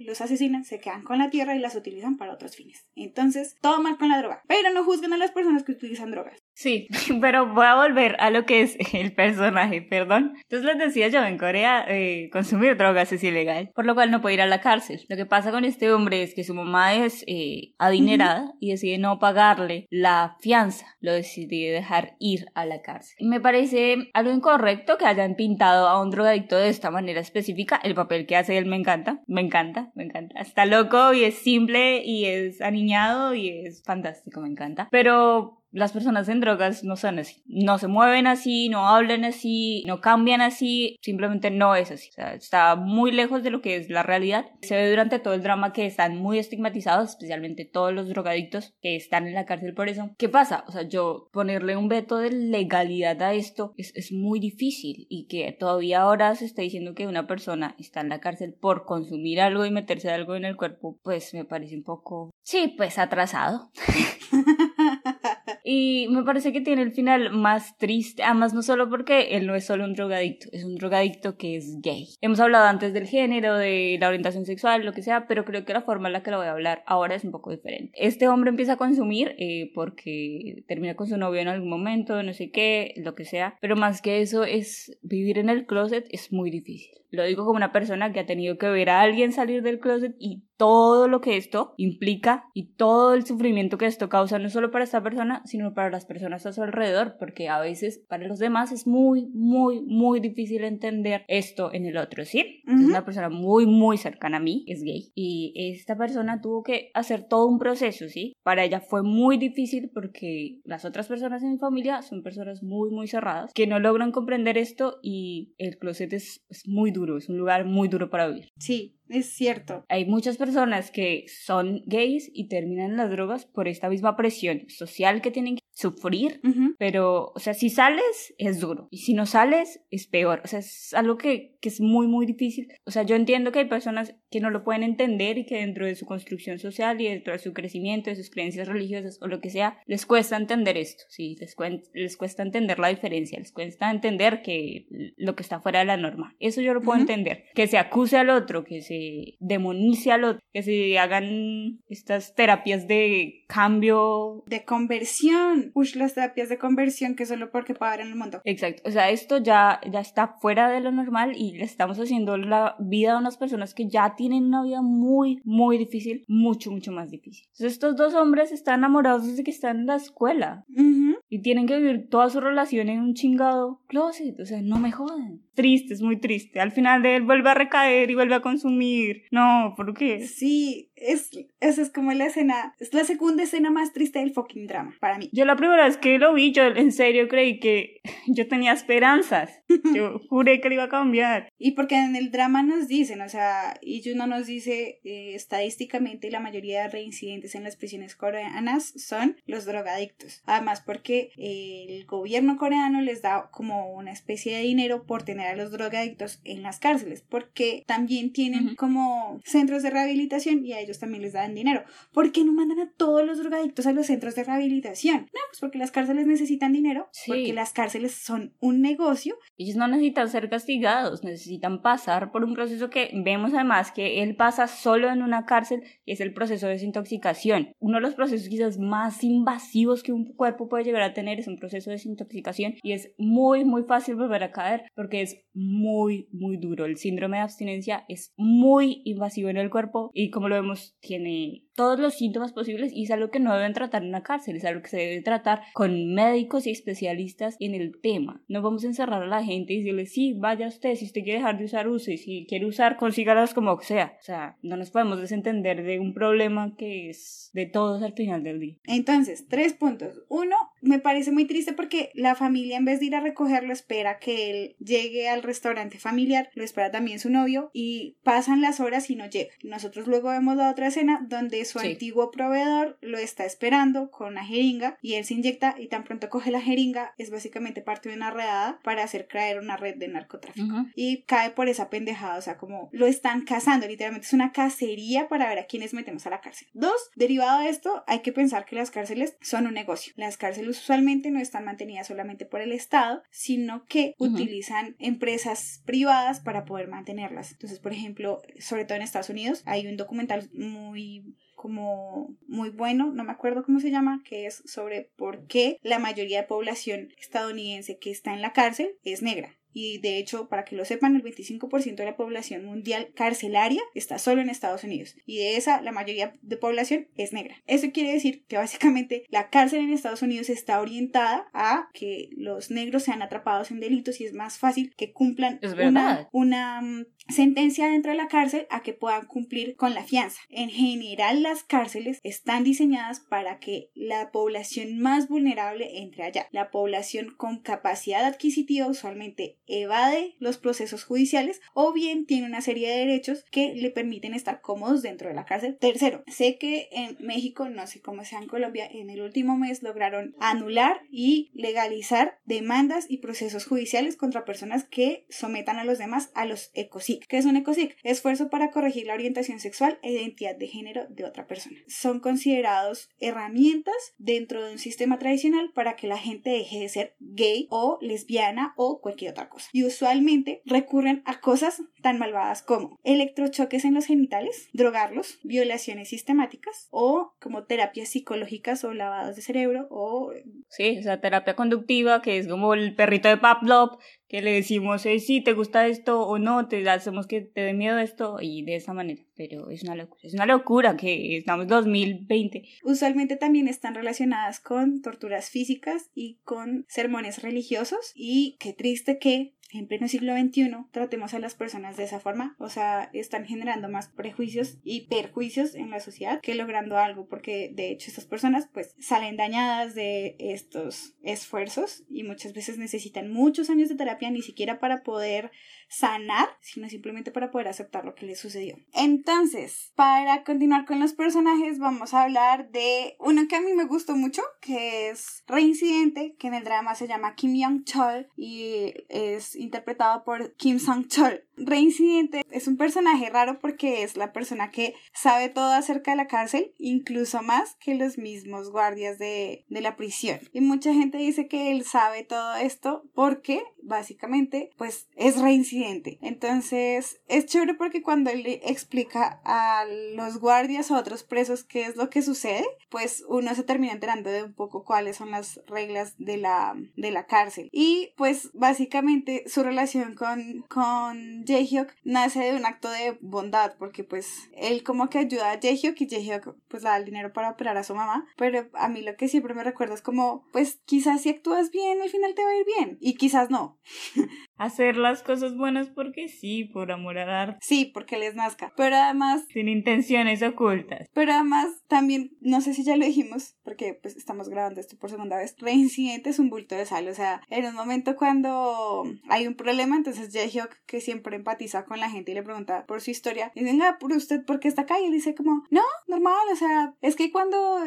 los asesinan, se quedan con la tierra y las utilizan para otros fines. Entonces, todo mal con la droga, pero no juzgan a las personas que utilizan drogas. Sí, pero voy a volver a lo que es el personaje, perdón. Entonces les decía yo, en Corea eh, consumir drogas es ilegal, por lo cual no puede ir a la cárcel. Lo que pasa con este hombre es que su mamá es eh, adinerada y decide no pagarle la fianza, lo decide dejar ir a la cárcel. Me parece algo incorrecto que hayan pintado a un drogadicto de esta manera específica. El papel que hace él me encanta, me encanta, me encanta. Está loco y es simple y es aniñado y es fantástico, me encanta. Pero las personas en drogas no son así. No se mueven así, no hablan así, no cambian así, simplemente no es así. O sea, está muy lejos de lo que es la realidad. Se ve durante todo el drama que están muy estigmatizados, especialmente todos los drogadictos que están en la cárcel por eso. ¿Qué pasa? O sea, yo ponerle un veto de legalidad a esto es, es muy difícil y que todavía ahora se está diciendo que una persona está en la cárcel por consumir algo y meterse algo en el cuerpo, pues me parece un poco, sí, pues atrasado. Y me parece que tiene el final más triste, además no solo porque él no es solo un drogadicto, es un drogadicto que es gay. Hemos hablado antes del género, de la orientación sexual, lo que sea, pero creo que la forma en la que lo voy a hablar ahora es un poco diferente. Este hombre empieza a consumir eh, porque termina con su novio en algún momento, no sé qué, lo que sea, pero más que eso es vivir en el closet es muy difícil. Lo digo como una persona que ha tenido que ver a alguien salir del closet y todo lo que esto implica y todo el sufrimiento que esto causa, no solo para esta persona, sino para las personas a su alrededor, porque a veces para los demás es muy, muy, muy difícil entender esto en el otro, ¿sí? Es Ujú. una persona muy, muy cercana a mí, es gay, y esta persona tuvo que hacer todo un proceso, ¿sí? Para ella fue muy difícil porque las otras personas en mi familia son personas muy, muy cerradas, que no logran comprender esto y el closet es, es muy duro, es un lugar muy duro para vivir. Sí, Es cierto. Hay muchas personas que son gays y terminan las drogas por esta misma presión social que tienen que sufrir, Ujú. pero, o sea, si sales es duro y si no sales es peor, o sea, es algo que, que es muy, muy difícil. O sea, yo entiendo que hay personas que no lo pueden entender y que dentro de su construcción social y dentro de su crecimiento, de sus creencias religiosas o lo que sea, les cuesta entender esto, sí, les, cuen- les cuesta entender la diferencia, les cuesta entender que lo que está fuera de la norma. Eso yo lo puedo Ujú. entender. Que se acuse al otro, que se demonice al otro, que se hagan estas terapias de cambio De conversión. Uy, las terapias de conversión que solo porque pagar en el mundo. Exacto, o sea, esto ya, ya está fuera de lo normal y le estamos haciendo la vida a unas personas que ya tienen una vida muy, muy difícil, mucho, mucho más difícil. Entonces estos dos hombres están enamorados desde que están en la escuela Ujú. y tienen que vivir toda su relación en un chingado closet, o sea, no me jodan. Triste, es muy triste. Al final de él vuelve a recaer y vuelve a consumir. No, ¿por qué? Sí, es, esa es como la escena, es la segunda escena más triste del fucking drama, para mí. Yo la primera vez que lo vi, yo en serio creí que yo tenía esperanzas. Yo juré que le iba a cambiar. Y porque en el drama nos dicen, o sea, y Juno nos dice eh, estadísticamente la mayoría de reincidentes en las prisiones coreanas son los drogadictos. Además porque eh, el gobierno coreano les da como una especie de dinero por tener a los drogadictos en las cárceles, porque también tienen como centros de rehabilitación y a ellos también les dan dinero. ¿Por qué no mandan a todos los drogadictos a los centros de rehabilitación? No, pues porque las cárceles necesitan dinero, Sí. porque las cárceles son un negocio Ellos no necesitan ser castigados, necesitan pasar por un proceso que vemos además que él pasa solo en una cárcel y es el proceso de desintoxicación. Uno de los procesos quizás más invasivos que un cuerpo puede llegar a tener es un proceso de desintoxicación y es muy muy fácil volver a caer porque es muy muy duro. El síndrome de abstinencia es muy invasivo en el cuerpo y como lo vemos tiene todos los síntomas posibles y es algo que no deben tratar en una cárcel, es algo que se debe tratar con médicos y especialistas en el tema. No vamos a encerrar a la gente y decirle, sí, vaya usted, si usted quiere dejar de usar, use, si quiere usar, consígalas como sea. O sea, no nos podemos desentender de un problema que es de todos al final del día. Entonces, tres puntos. Uno, me parece muy triste porque la familia en vez de ir a recogerlo espera que él llegue al restaurante familiar, lo espera también su novio y pasan las horas y no llega. Nosotros luego vemos la otra escena donde su Sí. antiguo proveedor lo está esperando con una jeringa y él se inyecta y tan pronto coge la jeringa es básicamente parte de una redada para hacer caer una red de narcotráfico y cae por esa pendejada, o sea, como lo están cazando, literalmente es una cacería para ver a quiénes metemos a la cárcel. Dos, derivado de esto, hay que pensar que las cárceles son un negocio. Las cárceles usualmente no están mantenidas solamente por el Estado, sino que utilizan empresas privadas para poder mantenerlas. Entonces, por ejemplo, sobre todo en Estados Unidos, hay un documental muy como muy bueno, no me acuerdo cómo se llama, que es sobre por qué la mayoría de población estadounidense que está en la cárcel es negra. Y de hecho, para que lo sepan, el 25% de la población mundial carcelaria está solo en Estados Unidos. Y de esa, la mayoría de población es negra. Eso quiere decir que básicamente la cárcel en Estados Unidos está orientada a que los negros sean atrapados en delitos y es más fácil que cumplan una, una mm, sentencia dentro de la cárcel a que puedan cumplir con la fianza. En general, las cárceles están diseñadas para que la población más vulnerable entre allá. La población con capacidad adquisitiva usualmente evade los procesos judiciales o bien tiene una serie de derechos que le permiten estar cómodos dentro de la cárcel. Tercero, sé que en México, no sé cómo sea en Colombia, en el último mes lograron anular y legalizar demandas y procesos judiciales contra personas que sometan a los demás a los ECOSIC. ¿Qué es un ECOSIC? Esfuerzo para corregir la orientación sexual e identidad de género de otra persona. Son considerados herramientas dentro de un sistema tradicional para que la gente deje de ser gay o lesbiana o cualquier otra cosa. Y usualmente recurren a cosas tan malvadas como electrochoques en los genitales, drogarlos, violaciones sistemáticas o como terapias psicológicas o lavados de cerebro o Sí, esa terapia conductiva que es como el perrito de Pavlov, que le decimos, eh, sí, te gusta esto o no, te hacemos que te dé miedo esto y de esa manera. Pero es una locura, es una locura que estamos 2020. usualmente también están relacionadas con torturas físicas y con sermones religiosos y qué triste que en pleno siglo XXI tratemos a las personas de esa forma, o sea, están generando más prejuicios y perjuicios en la sociedad que logrando algo, porque de hecho estas personas pues salen dañadas de estos esfuerzos y muchas veces necesitan muchos años de terapia ni siquiera para poder sanar, sino simplemente para poder aceptar lo que les sucedió. Entonces, para continuar con los personajes, vamos a hablar de uno que a mí me gustó mucho, que es Reincidente, que en el drama se llama Kim Young Chol y es interpretado por Kim Sung Chol. Reincidente es un personaje raro porque es la persona que sabe todo acerca de la cárcel, incluso más que los mismos guardias de, de la prisión. Y mucha gente dice que él sabe todo esto porque básicamente pues es reincidente. Entonces es chévere porque cuando él le explica a los guardias o a otros presos qué es lo que sucede, pues uno se termina enterando de un poco cuáles son las reglas de la, de la cárcel. Y pues básicamente su relación con, con Jaehyuk nace de un acto de bondad porque pues él como que ayuda a Jaehyuk y Jaehyuk pues le da el dinero para operar a su mamá. Pero a mí lo que siempre me recuerda es como pues quizás si actúas bien al final te va a ir bien y quizás no. Hacer las cosas buenas porque sí, por amor al arte. Sí, porque les nazca. Pero además, Sin intenciones ocultas. pero además también, no sé si ya lo dijimos, porque pues estamos grabando esto por segunda vez. Reincidente es un bulto de sal. O sea, en un momento cuando hay un problema, entonces Jaehyuk, que siempre empatiza con la gente y le pregunta por su historia, y ah, ¿por usted por qué está acá? Y él dice como, no, normal, o sea, es que cuando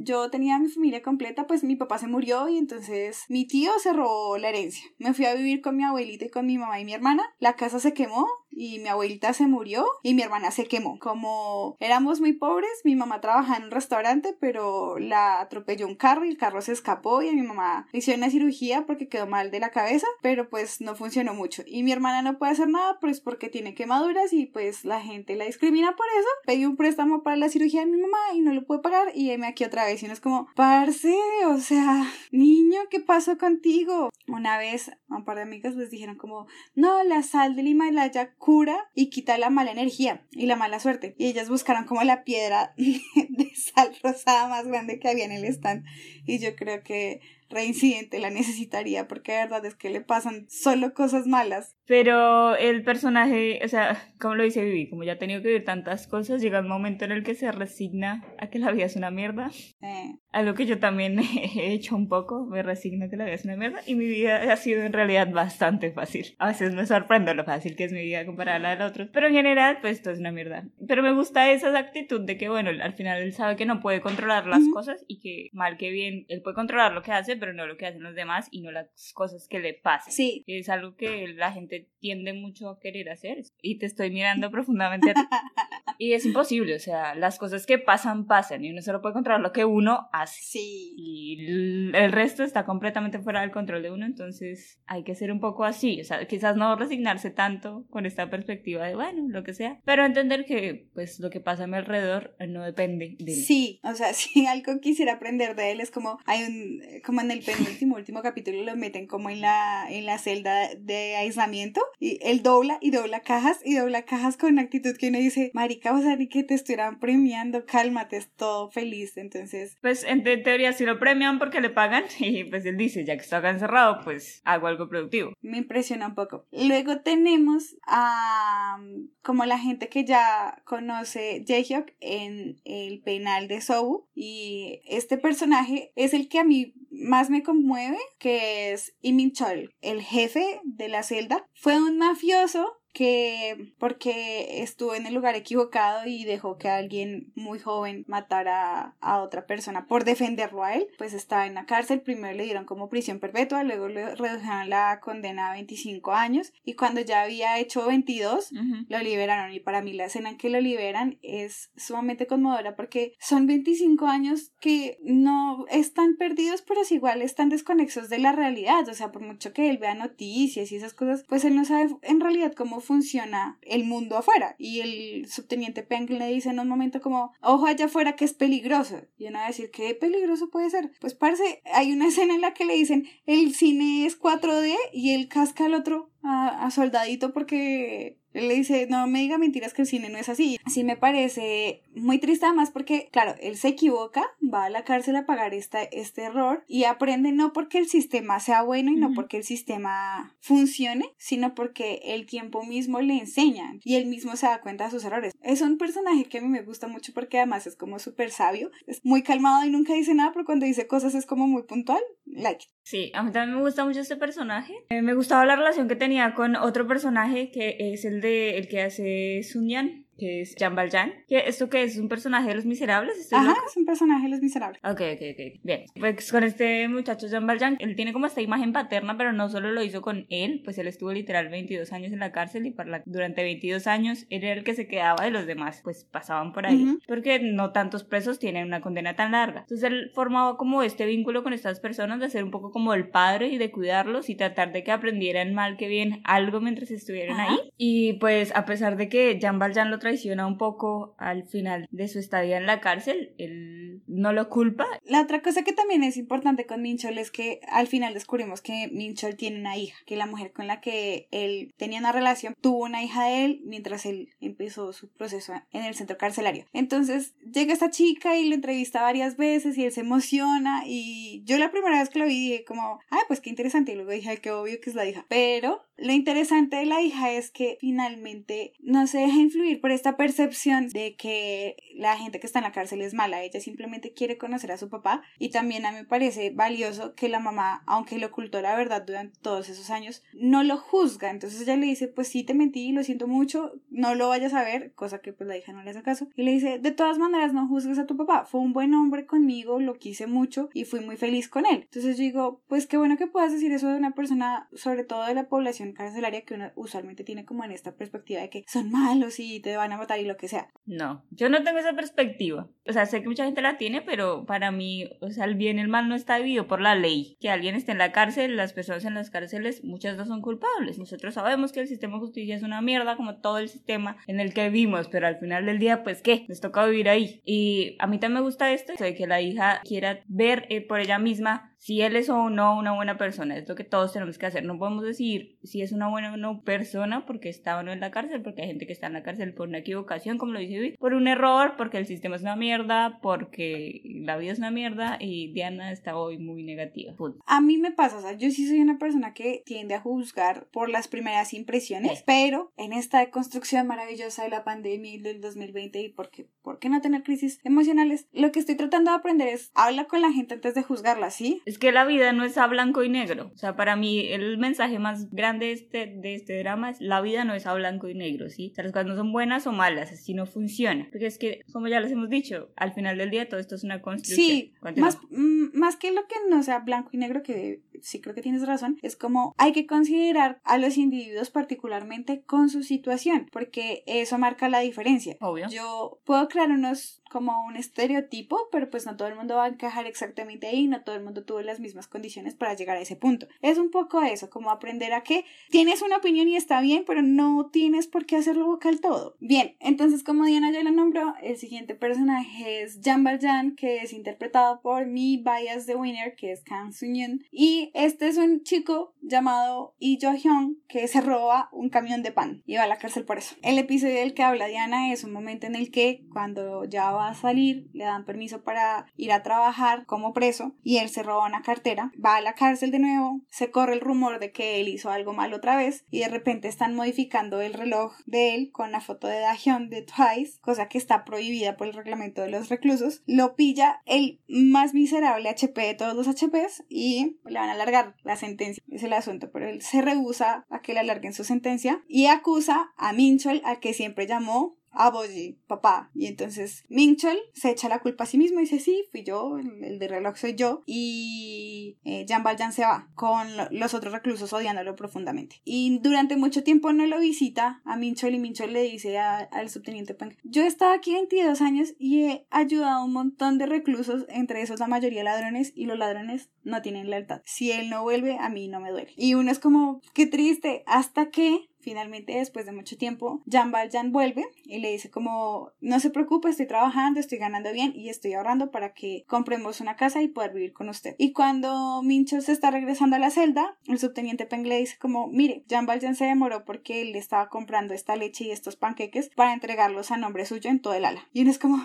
yo tenía a mi familia completa, pues mi papá se murió y entonces mi tío se robó la herencia. Me fui a vivir con mi y con mi mamá y mi hermana. La casa se quemó y mi abuelita se murió y mi hermana se quemó. Como éramos muy pobres, mi mamá trabajaba en un restaurante, pero la atropelló un carro y el carro se escapó y a mi mamá le hicieron una cirugía porque quedó mal de la cabeza, pero pues no funcionó mucho. Y mi hermana no puede hacer nada pues porque tiene quemaduras y pues la gente la discrimina por eso. Pedí un préstamo para la cirugía de mi mamá y no lo pude pagar y heme aquí otra vez. Y uno es como, parce, o sea, niño, ¿qué pasó contigo? Una vez un par de amigas les dijeron como, no, la sal del Himalaya cura y quita la mala energía y la mala suerte. Y ellas buscaron como la piedra de sal rosada más grande que había en el stand. Y yo creo que reincidente la necesitaría porque de verdad es que le pasan solo cosas malas. Pero el personaje, o sea, como lo dice Vivi, como ya ha tenido que vivir tantas cosas, llega un momento en el que se resigna a que la vida es una mierda. Eh, Algo que yo también he hecho un poco, me resigno que la vida es una mierda. Y mi vida ha sido en realidad bastante fácil. A veces me sorprendo lo fácil que es mi vida comparada a la del otro. Pero en general, pues esto es una mierda. Pero me gusta esa actitud de que, bueno, al final él sabe que no puede controlar las Ujú. cosas y que mal que bien, él puede controlar lo que hace, pero no lo que hacen los demás y no las cosas que le pasan. sí. Es algo que la gente tiende mucho a querer hacer. Y te estoy mirando profundamente a ti. Y es imposible, o sea, las cosas que pasan, pasan. Y uno solo puede controlar lo que uno hace. Sí. Y el resto está completamente fuera del control de uno, entonces hay que ser un poco así. O sea, quizás no resignarse tanto con esta perspectiva de, bueno, lo que sea. Pero entender que, pues, lo que pasa a mi alrededor no depende de mí. Sí, o sea, si algo quisiera aprender de él es como hay un como en el penúltimo último capítulo lo meten como en la en la celda de aislamiento y él dobla y dobla cajas y dobla cajas con una actitud que uno dice, "Marica, o sea, ni que te estuvieran premiando, cálmate, es todo feliz." Entonces, Pues en te- teoría sí lo premian porque le pagan y pues él dice, ya que está acá encerrado, pues hago algo productivo. me impresiona un poco. Luego tenemos a um, como la gente que ya conoce Jaehyuk en el penal de Sobu y este personaje es el que a mí más me conmueve, que es Imin Chol, el jefe de la celda. Fue un mafioso que porque estuvo en el lugar equivocado y dejó que alguien muy joven matara a otra persona por defenderlo a él, pues estaba en la cárcel, primero le dieron como prisión perpetua, luego le redujeron la condena a 25 años y cuando ya había hecho 22 Ujú. lo liberaron. Y para mí la escena en que lo liberan es sumamente conmovedora porque son 25 años que no están perdidos pero es igual están desconexos de la realidad. O sea por mucho que él vea noticias y esas cosas pues él no sabe en realidad cómo funciona el mundo afuera. Y el subteniente Peng le dice en un momento como ojo allá afuera que es peligroso y uno va a decir ¿qué peligroso puede ser? pues parece hay una escena en la que le dicen el cine es 4D y él casca al otro a, a soldadito porque Él le dice, no me diga mentiras que el cine no es así. Sí me parece muy triste además porque, claro, él se equivoca, va a la cárcel a pagar esta, este error y aprende no porque el sistema sea bueno y no porque el sistema funcione, sino porque el tiempo mismo le enseña y él mismo se da cuenta de sus errores. Es un personaje que a mí me gusta mucho porque además es como súper sabio, es muy calmado y nunca dice nada, pero cuando dice cosas es como muy puntual. Like. Sí, a mí también me gusta mucho este personaje. Eh, me gustaba la relación que tenía con otro personaje que es el de el que hace Sun Yan, que es Jean Valjean. Que esto que es un personaje de Los Miserables, ¿estoy Ajá, es un personaje de los miserables. Ok, ok, ok. Bien. Pues con este muchacho Jean Valjean, él tiene como esta imagen paterna, pero no solo lo hizo con él, pues él estuvo literal 22 años en la cárcel y por la- durante 22 años él era el que se quedaba de los demás, pues pasaban por ahí. Ujú. Porque no tantos presos tienen una condena tan larga. Entonces él formaba como este vínculo con estas personas de ser un poco como el padre y de cuidarlos y tratar de que aprendieran mal que bien algo mientras estuvieran Ajá. ahí. Y pues a pesar de que Jean Valjean lo traiciona un poco al final de su estadía en la cárcel, él no lo culpa La otra cosa que también es importante con Minchol es que al final descubrimos que Minchol tiene una hija, que la mujer con la que él tenía una relación tuvo una hija de él mientras él empezó su proceso en el centro carcelario. Entonces llega esta chica y lo entrevista varias veces y él se emociona y yo la primera vez que lo vi dije como, ay pues qué interesante y luego dije, ay qué obvio que es la hija. Pero lo interesante de la hija es que finalmente no se deja influir por esta percepción de que la gente que está en la cárcel es mala, ella simplemente quiere conocer a su papá y también a mí me parece valioso que la mamá, aunque le ocultó la verdad durante todos esos años, no lo juzga, entonces ella le dice, pues sí te mentí, lo siento mucho, no lo vayas a ver, cosa que pues la hija no le hace caso, y le dice, de todas maneras no juzgues a tu papá, fue un buen hombre conmigo, lo quise mucho y fui muy feliz con él. Entonces yo digo, pues qué bueno que puedas decir eso de una persona, sobre todo de la población carcelaria que usualmente tiene como en esta perspectiva de que son malos y te van a matar y lo que sea. No, yo no tengo esa perspectiva. O sea, sé que mucha gente la tiene, pero para mí, o sea, el bien y el mal no está dividido por la ley. Que alguien esté en la cárcel, las personas en las cárceles, muchas no son culpables. Nosotros sabemos que el sistema de justicia es una mierda, como todo el sistema en el que vivimos, pero al final del día, pues, ¿qué? Nos toca vivir ahí. Y a mí también me gusta esto, de que la hija quiera ver eh, por ella misma si él es o no una buena persona. Es lo que todos tenemos que hacer. No podemos decir si es una buena o no persona porque está o no en la cárcel, porque hay gente que está en la cárcel por una equivocación, como lo dice Vivi, por un error, porque el sistema es una mierda, porque la vida es una mierda y Diana está hoy muy negativa. Punto. A mí me pasa, o sea, yo sí soy una persona que tiende a juzgar por las primeras impresiones, Sí. pero en esta construcción maravillosa de la pandemia y del 2020 y porque, ¿por qué no tener crisis emocionales? Lo que estoy tratando de aprender es habla con la gente antes de juzgarla, ¿sí? Es que la vida no es a blanco y negro. O sea, para mí el mensaje más grande de este, de este drama es la vida no es a blanco y negro, ¿sí? O sea, las cosas no son buenas o malas, así no funciona. Porque es que, como ya les hemos dicho, al final del día todo esto es una construcción. Sí, más, mm, más que lo que no sea blanco y negro, que sí creo que tienes razón, es como hay que considerar a los individuos particularmente con su situación, porque eso marca la diferencia. Obvio. Yo puedo crear unos como un estereotipo, pero pues no todo el mundo va a encajar exactamente ahí, no todo el mundo tuvo las mismas condiciones para llegar a ese punto. Es un poco eso, como aprender a que tienes una opinión y está bien, pero no tienes por qué hacerlo vocal todo. Bien, entonces como Diana ya lo nombró, el siguiente personaje es Jan Valjean, que es interpretado por mi bias de winner, que es Kang Soo-yoon, y este es un chico llamado Lee Jo-hyun que se roba un camión de pan y va a la cárcel por eso. El episodio del que habla Diana es un momento en el que cuando ya va a salir le dan permiso para ir a trabajar como preso y él se roba una cartera, va a la cárcel de nuevo, se corre el rumor de que él hizo algo mal otra vez y de repente están modificando el reloj de él con la foto de Dahyun de Twice, cosa que está prohibida por el reglamento de los reclusos, lo pilla el más miserable HP de todos los HPs y le van a alargar la sentencia, es el asunto, pero él se rehúsa a que le alarguen su sentencia y acusa a Minchol al que siempre llamó Aboji, papá. Y entonces Minchol se echa la culpa a sí mismo y dice, sí, fui yo, el, el de reloj soy yo. Y eh, Jean Valjean se va con lo- los otros reclusos odiándolo profundamente. Y durante mucho tiempo no lo visita a Minchol y Minchol le dice al subteniente Punk, yo he estado aquí 22 años y he ayudado a un montón de reclusos, entre esos la mayoría ladrones, y los ladrones no tienen lealtad. Si él no vuelve, a mí no me duele. Y uno es como, qué triste, hasta que finalmente después de mucho tiempo, Jan Valjean vuelve y le dice como, no se preocupe, estoy trabajando, estoy ganando bien y estoy ahorrando para que compremos una casa y poder vivir con usted. Y cuando Mincho se está regresando a la celda, el subteniente Peng le dice como, mire, Jan Valjean se demoró porque él le estaba comprando esta leche y estos panqueques para entregarlos a nombre suyo en todo el ala. Y uno es como,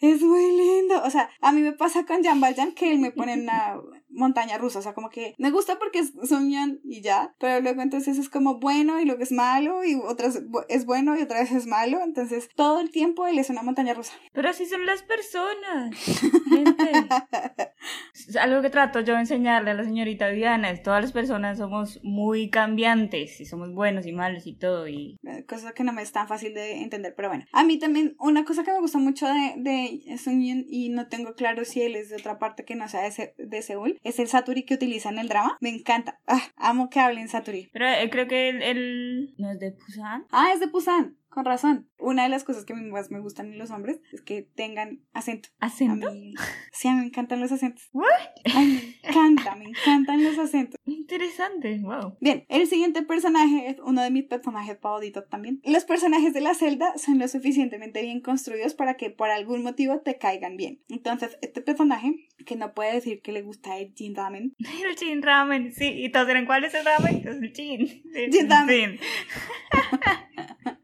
es muy lindo. O sea, a mí me pasa con Jan Valjean que él me pone una montaña rusa. O sea, como que me gusta porque es soñan y ya. Pero luego entonces es como bueno y luego es malo y otras es bueno y otra vez es malo. Entonces todo el tiempo él es una montaña rusa. Pero así son las personas. Gente. Es algo que trato yo de enseñarle a la señorita Diana es todas las personas somos muy cambiantes y somos buenos y malos y todo y Cosa que no me es tan fácil de entender. Pero bueno, a mí también una cosa que me gusta mucho de, de Yun, y no tengo claro si él es de otra parte que no sea de, Se- de Seúl es el Saturi que utiliza en el drama. Me encanta. Ah, amo que hablen Saturi. pero eh, creo que él, él no es de Busan. Ah, es de Busan. Con razón. Una de las cosas que a más me gustan en los hombres es que tengan acento. A ¿Acento? mí, sí, a mí me encantan los acentos. What? Ay, me encanta, me encantan los acentos. Interesante, wow. Bien, el siguiente personaje es uno de mis personajes favoritos también. Los personajes de la celda son lo suficientemente bien construidos para que por algún motivo te caigan bien. Entonces, este personaje, que no puede decir que le gusta el Jin Ramen, El chin ramen, sí. ¿Y todos eran cuál es el ramen? Es el chin. El Chin ramen.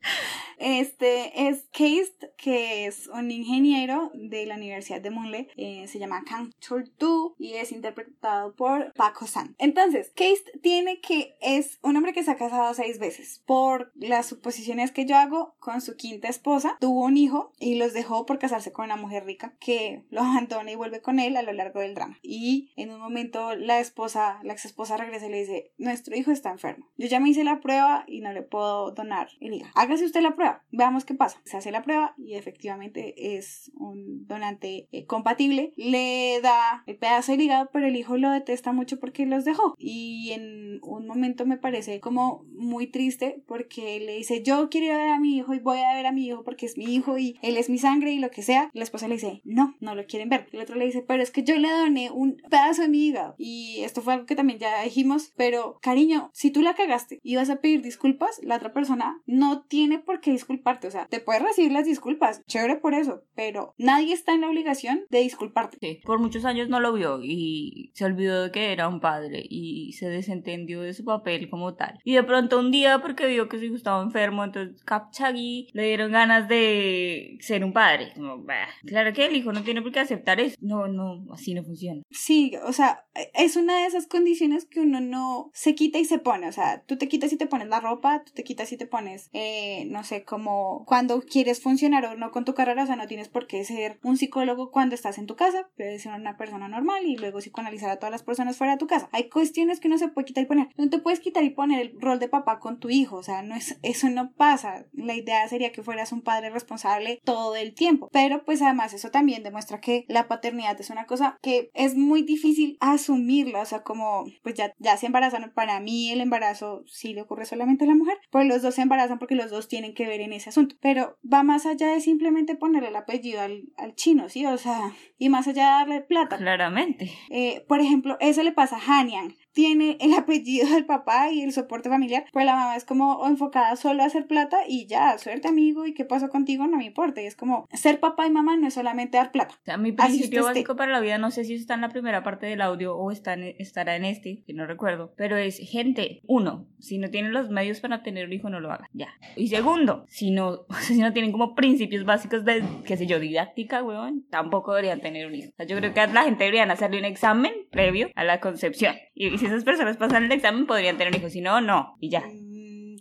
Este es Keist, que es un ingeniero de la Universidad de Munle. eh, se llama Kang Chul-tu y es interpretado por Park Ho-san. Entonces, Keist tiene que es un hombre que se ha casado seis veces. Por las suposiciones que yo hago, con su quinta esposa, tuvo un hijo y los dejó por casarse con una mujer rica que lo abandona y vuelve con él a lo largo del drama. Y en un momento la esposa, la ex esposa regresa y le dice, nuestro hijo está enfermo. Yo ya me hice la prueba y no le puedo donar el hígado. Hágase usted la prueba, veamos qué pasa. Se hace la prueba y efectivamente es un donante eh, compatible. Le da el pedazo del hígado, pero el hijo lo detesta mucho porque los dejó. Y en un momento me parece como muy triste porque le dice, yo quiero ir a ver a mi hijo y voy a ver a mi hijo porque es mi hijo y él es mi sangre y lo que sea. Y la esposa le dice, no, no lo quieren ver. El otro le dice, pero es que yo le doné un pedazo de mi hígado. Y esto fue algo que también ya dijimos, pero cariño, si tú la cagaste y vas a pedir disculpas, la otra persona no tiene por qué disculparte. O sea, te puedes recibir las disculpas, chévere por eso, pero nadie está en la obligación de disculparte. Sí, por muchos años no lo vio y se olvidó de que era un padre y se desentendió de su papel como tal. Y de pronto un día, porque vio que su hijo estaba enfermo, entonces Kapchagi le dieron ganas de ser un padre. Como, bah, claro que el hijo no tiene por qué aceptar eso. No, no, así no funciona. Sí, o sea, es una de esas condiciones que uno no se quita y se pone. O sea, tú te quitas y te pones la ropa, tú te quitas y te pones, eh, no sé, como cuando quieres funcionar o no con tu carrera, o sea, no tienes por qué ser un psicólogo cuando estás en tu casa, puedes ser una persona normal y luego psicoanalizar a todas las personas fuera de tu casa. Hay cuestiones que uno se puede quitar y poner. No te puedes quitar y poner el rol de papá con tu hijo, o sea, no es, eso no pasa. La idea sería que fueras un padre responsable todo el tiempo. Pero pues además eso también demuestra que la paternidad es una cosa que es muy difícil asumirla, o sea, como pues ya, ya se embarazan, para mí el embarazo sí le ocurre solamente a la mujer, pues los dos se embarazan porque los dos tienen que ver en ese asunto. Pero va más allá de simplemente ponerle el apellido al, al chino, ¿sí? O sea, y más allá de darle plata. Claramente. Eh, por ejemplo, eso le pasa a Hanyang. Tiene el apellido del papá y el soporte familiar, pues la mamá es como enfocada solo a hacer plata y ya, suerte amigo y qué pasó contigo no me importa. Y es como ser papá y mamá no es solamente dar plata. O sea, mi principio esté. básico para la vida, no sé si está en la primera parte del audio o está en- estará en este, que no recuerdo, pero es gente, uno, si no tienen los medios para tener un hijo, no lo hagan, ya. Y segundo, si no, o sea, si no tienen como principios básicos de, qué sé yo, didáctica, weón, tampoco deberían tener un hijo. O sea, yo creo que la gente deberían hacerle un examen previo a la concepción. Y, si esas personas pasan el examen, podrían tener un hijo, si no, no, y ya.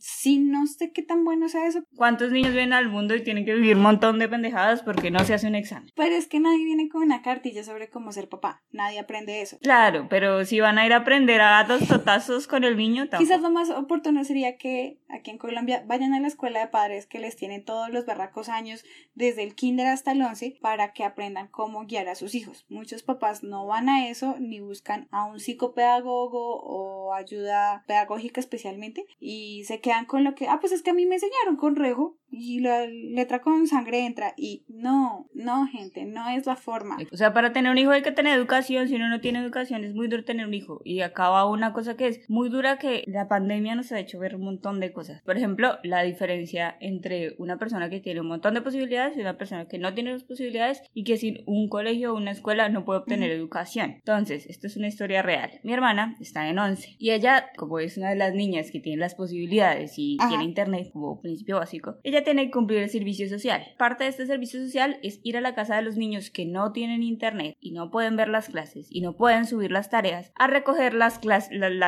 Sí, no sé qué tan bueno sea eso, ¿Cuántos niños vienen al mundo y tienen que vivir un montón de pendejadas porque no se hace un examen? pero es que nadie viene con una cartilla sobre cómo ser papá. Nadie aprende eso. Claro, pero si van a ir a aprender a dar los totazos con el niño, tampoco. Quizás lo más oportuno sería que aquí en Colombia vayan a la escuela de padres que les tienen todos los barracos años, desde el kinder hasta el 11, para que aprendan cómo guiar a sus hijos. Muchos papás no van a eso ni buscan a un psicopedagogo o ayuda pedagógica especialmente y se quedan con lo que, ah, pues es que a mí me enseñaron con Rejo y la letra con sangre entra y no, no gente, no es la forma. O sea, para tener un hijo hay que tener educación. Si uno no tiene educación, es muy duro tener un hijo. Y acaba una cosa que es muy dura que la pandemia nos ha hecho ver un montón de cosas. Por ejemplo, la diferencia entre una persona que tiene un montón de posibilidades y una persona que no tiene las posibilidades y que sin un colegio o una escuela no puede obtener educación. Entonces, esto es una historia real. Mi hermana está en 11 y ella, como es una de las niñas que tiene las posibilidades y Ajá. tiene internet como principio básico, ella tiene que cumplir el servicio social. Parte de este servicio social es ir a la casa de los niños que no tienen internet y no pueden ver las clases y no pueden subir las tareas a recoger las,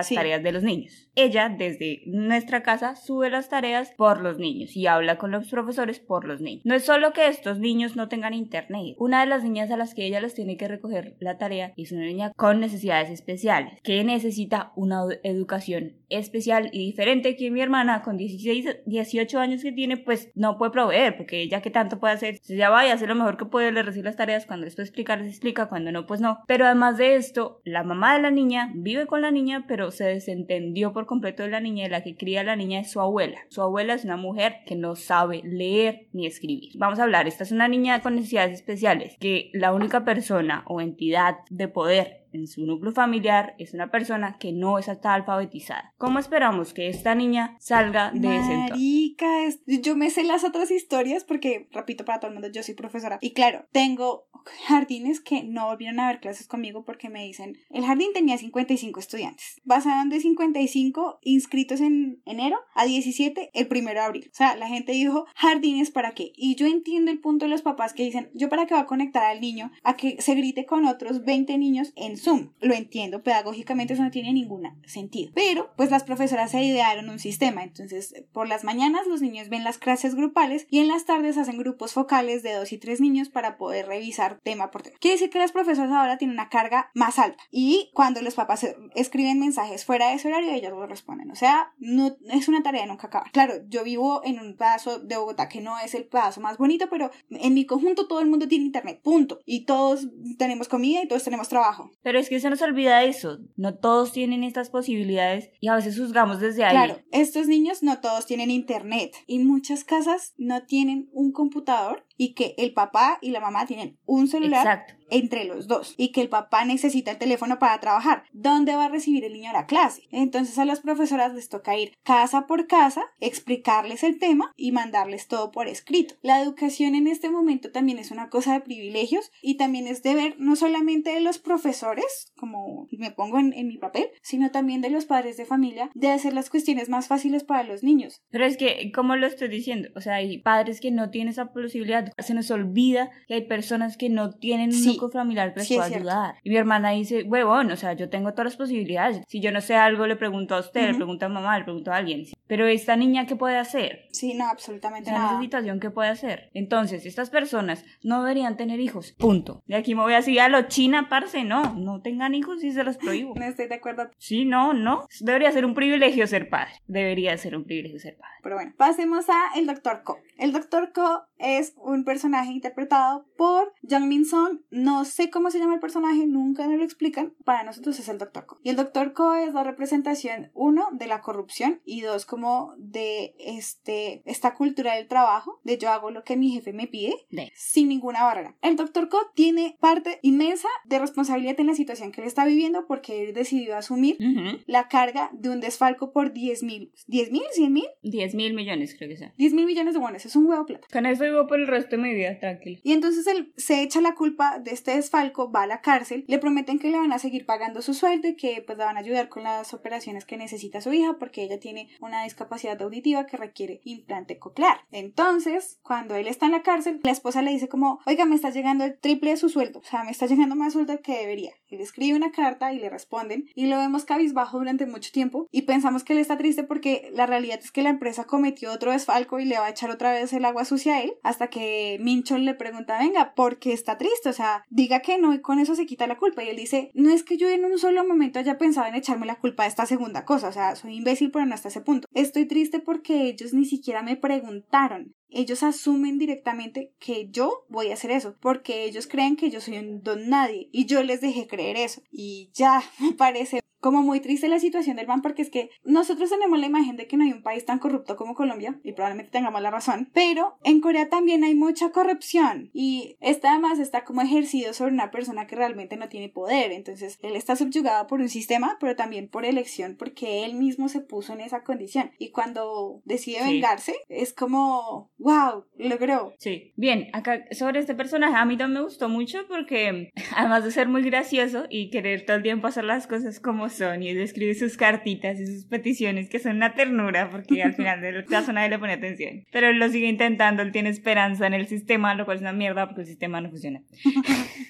Sí. tareas de los niños. Ella desde nuestra casa sube las tareas por los niños y habla con los profesores por los niños. No es solo que estos niños no tengan internet. Una de las niñas a las que ella les tiene que recoger la tarea es una niña con necesidades especiales que necesita una educación especial y diferente que mi hermana con 16, 18 años que tiene pues no puede proveer porque ella que tanto puede hacer, si ella va y hace lo mejor que puede, le recibe las tareas, cuando les puede explicar, les explica, cuando no, pues no. Pero además de esto, la mamá de la niña vive con la niña, pero se desentendió por completo de la niña y la que cría a la niña es su abuela. Su abuela es una mujer que no sabe leer ni escribir. Vamos a hablar, esta es una niña con necesidades especiales, que la única persona o entidad de poder en su núcleo familiar es una persona que no está alfabetizada. ¿Cómo esperamos que esta niña salga de ese entorno? Marica, yo me sé las otras historias porque, repito para todo el mundo, yo soy profesora. Y claro, tengo jardines que no volvieron a ver clases conmigo porque me dicen, el jardín tenía 55 estudiantes. Pasaron de 55 inscritos en enero a 17 el primero de abril. O sea, la gente dijo, jardines para qué. Y yo entiendo el punto de los papás que dicen, yo para qué va a conectar al niño a que se grite con otros 20 niños en Zoom. Lo entiendo, pedagógicamente eso no tiene ningún sentido. Pero, pues las profesoras se idearon un sistema. Entonces, por las mañanas los niños ven las clases grupales y en las tardes hacen grupos focales de dos y tres niños para poder revisar tema por tema. Quiere decir que las profesoras ahora tienen una carga más alta. Y cuando los papás escriben mensajes fuera de ese horario, ellos lo responden. O sea, no es una tarea nunca acabar. Claro, yo vivo en un pedazo de Bogotá que no es el pedazo más bonito, pero en mi conjunto todo el mundo tiene internet. Punto. Y todos tenemos comida y todos tenemos trabajo. Pero es que se nos olvida eso. No todos tienen estas posibilidades y a veces juzgamos desde ahí. Claro, estos niños no todos tienen internet y muchas casas no tienen un computador y que el papá y la mamá tienen un celular Exacto. Entre los dos y que el papá necesita el teléfono para trabajar. ¿Dónde va a recibir el niño la clase? Entonces a las profesoras les toca ir casa por casa, explicarles el tema y mandarles todo por escrito. La educación en este momento también es una cosa de privilegios y también es deber no solamente de los profesores, como me pongo en, en mi papel, sino también de los padres de familia de hacer las cuestiones más fáciles para los niños. Pero es que, como lo estoy diciendo, o sea, hay padres que no tienen esa posibilidad. Se nos olvida que hay personas que no tienen Sí, familiar que les sí es pueda cierto. ayudar. Y mi hermana dice, huevón, o sea, yo tengo todas las posibilidades. Si yo no sé algo, le pregunto a usted, le pregunto a mamá, le pregunto a alguien. Pero esta niña, ¿qué puede hacer? Sí, no, O absolutamente en nada. esa situación, ¿qué puede hacer? Entonces, estas personas no deberían tener hijos. Punto. De aquí me voy así a lo china, parce. No, no tengan hijos y se los prohíbo. No estoy de acuerdo, Sí, no, no. Debería ser un privilegio ser padre. Debería ser un privilegio ser padre. pero bueno, pasemos a el Dr. Ko. El Dr. Ko es un personaje interpretado por Jung Min Song. No sé cómo se llama el personaje, nunca nos lo explican. Para nosotros es el Dr. Ko. Y el Dr. Ko es la representación, uno, de la corrupción y dos, como de este, esta cultura del trabajo, de yo hago lo que mi jefe me pide, De. sin ninguna barrera. El Dr. Ko tiene parte inmensa de responsabilidad en la situación que él está viviendo porque él decidió asumir Ujú. la carga de un desfalco por 10 mil, 10 mil, 100 mil, 10 mil millones, creo que sea. 10 mil millones de wones, es un huevo plata. Con eso vivo por el resto de mi vida, tranquilo. Y entonces él se echa la culpa de este desfalco, va a la cárcel, le prometen que le van a seguir pagando su sueldo y que pues la van a ayudar con las operaciones que necesita su hija porque ella tiene una discapacidad auditiva que requiere implante coclear. Entonces, cuando él está en la cárcel, la esposa le dice como, oiga, me está llegando el triple de su sueldo, o sea, me está llegando más sueldo que debería. Él escribe una carta y le responden y lo vemos cabizbajo durante mucho tiempo y pensamos que él está triste porque la realidad es que la empresa cometió otro desfalco y le va a echar otra vez el agua sucia a él hasta que Minchon le pregunta, venga, ¿por qué está triste? O sea, diga que no y con eso se quita la culpa y él dice, no es que yo en un solo momento haya pensado en echarme la culpa de esta segunda cosa, o sea, soy imbécil pero no hasta ese punto. Estoy triste porque ellos ni siquiera me preguntaron ellos asumen directamente que yo voy a hacer eso, porque ellos creen que yo soy un don nadie y yo les dejé creer eso. Y ya me parece como muy triste la situación del man porque es que nosotros tenemos la imagen de que no hay un país tan corrupto como Colombia y probablemente tengamos la razón, pero en Corea también hay mucha corrupción y esta además está como ejercido sobre una persona que realmente no tiene poder, entonces él está subyugado por un sistema, pero también por elección porque él mismo se puso en esa condición y cuando decide Sí. vengarse es como, wow, logró. Sí. Bien, acá sobre este personaje a mí también me gustó mucho porque además de ser muy gracioso y querer todo el tiempo hacer las cosas como son y él escribe sus cartitas y sus peticiones que son una ternura porque al final del caso nadie le pone atención. Pero él lo sigue intentando, él tiene esperanza en el sistema, lo cual es una mierda porque el sistema no funciona.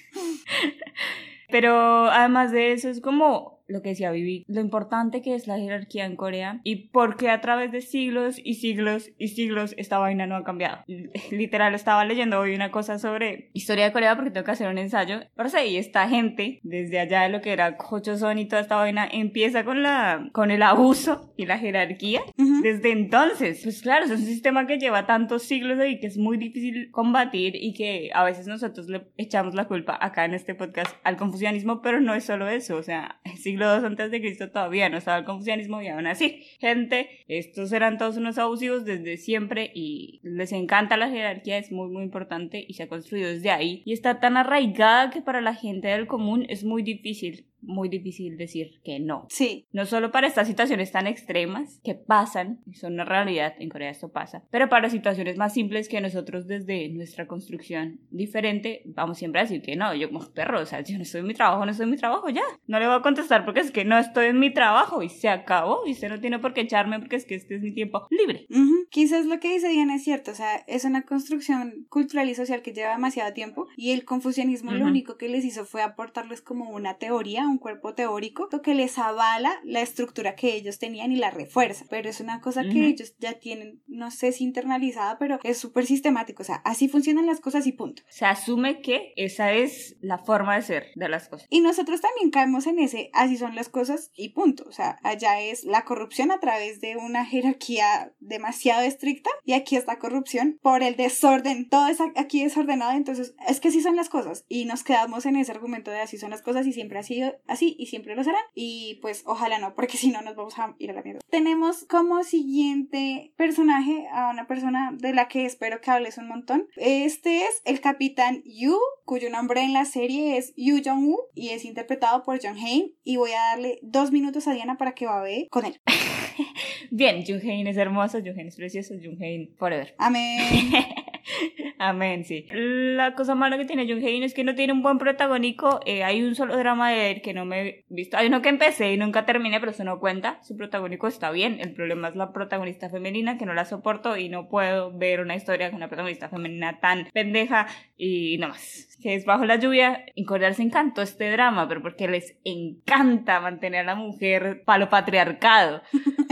Pero además de eso es como lo que decía Vivi, lo importante que es la jerarquía en Corea y por qué a través de siglos y siglos y siglos esta vaina no ha cambiado. Literal, estaba leyendo hoy una cosa sobre historia de Corea porque tengo que hacer un ensayo. Pero sí, y esta gente, desde allá de lo que era Jochoson y toda esta vaina, empieza con, la, con el abuso y la jerarquía. Ujú. Desde entonces, pues claro, es un sistema que lleva tantos siglos y que es muy difícil combatir y que a veces nosotros le echamos la culpa acá en este podcast al confucianismo, pero no es solo eso, o sea, el siglo II antes de Cristo todavía no estaba el confucianismo y aún así, gente, estos eran todos unos abusivos desde siempre y les encanta la jerarquía, es muy muy importante y se ha construido desde ahí. Y está tan arraigada que para la gente del común es muy difícil, muy difícil decir que no. Sí, No solo para estas situaciones tan extremas que pasan, y son una realidad, en Corea esto pasa, pero para situaciones más simples que nosotros desde nuestra construcción diferente vamos siempre a decir que no, yo como perro, o sea, yo no estoy en mi trabajo, no estoy en mi trabajo, ya. No le voy a contestar porque es que no estoy en mi trabajo y se acabó y usted no tiene por qué echarme porque es que este es mi tiempo libre. Ujú. Quizás lo que dice Diana es cierto, o sea, es una construcción cultural y social que lleva demasiado tiempo y el confucianismo lo Ujú. único que les hizo fue aportarles como una teoría, un cuerpo teórico, lo que les avala la estructura que ellos tenían y la refuerza, pero es una cosa que ellos ya tienen, no sé si internalizada, pero es súper sistemático, o sea, así funcionan las cosas y punto. Se asume que esa es la forma de ser de las cosas. Y nosotros también caemos en ese, así son las cosas y punto. O sea, allá es la corrupción a través de una jerarquía demasiado estricta y aquí está corrupción por el desorden. Todo es aquí desordenado, entonces es que así son las cosas. Y nos quedamos en ese argumento de así son las cosas y siempre ha sido así y siempre lo serán. Y pues ojalá no, porque si no nos vamos a ir a la mierda. Tenemos como siguiente personaje a una persona de la que espero que hables un montón. Este es el capitán Yu, cuyo nombre en la serie es Yu Jong-woo y es interpretado por John Hain. Y voy a darle dos minutos a Diana para que babee con él. Bien, Jung es hermoso, Jung es precioso, Jung forever. Amén. Amén, sí. La cosa mala que tiene Jung Hae es que no tiene un buen protagónico. Eh, hay un solo drama de él que no me he visto. Hay uno que empecé y nunca terminé, pero eso no cuenta. Su protagónico está bien. El problema es la protagonista femenina que no la soporto y no puedo ver una historia con una protagonista femenina tan pendeja y no más. Que es bajo la lluvia. En Corea les encantó este drama, pero porque les encanta mantener a la mujer palo patriarcado.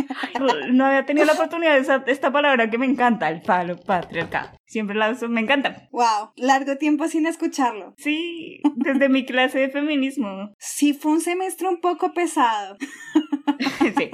No había tenido la oportunidad de esta palabra que me encanta, el palo patriarcado. Siempre la uso, me encanta. wow, largo tiempo sin escucharlo. Sí, desde mi clase de feminismo. Sí, fue un semestre un poco pesado. sí.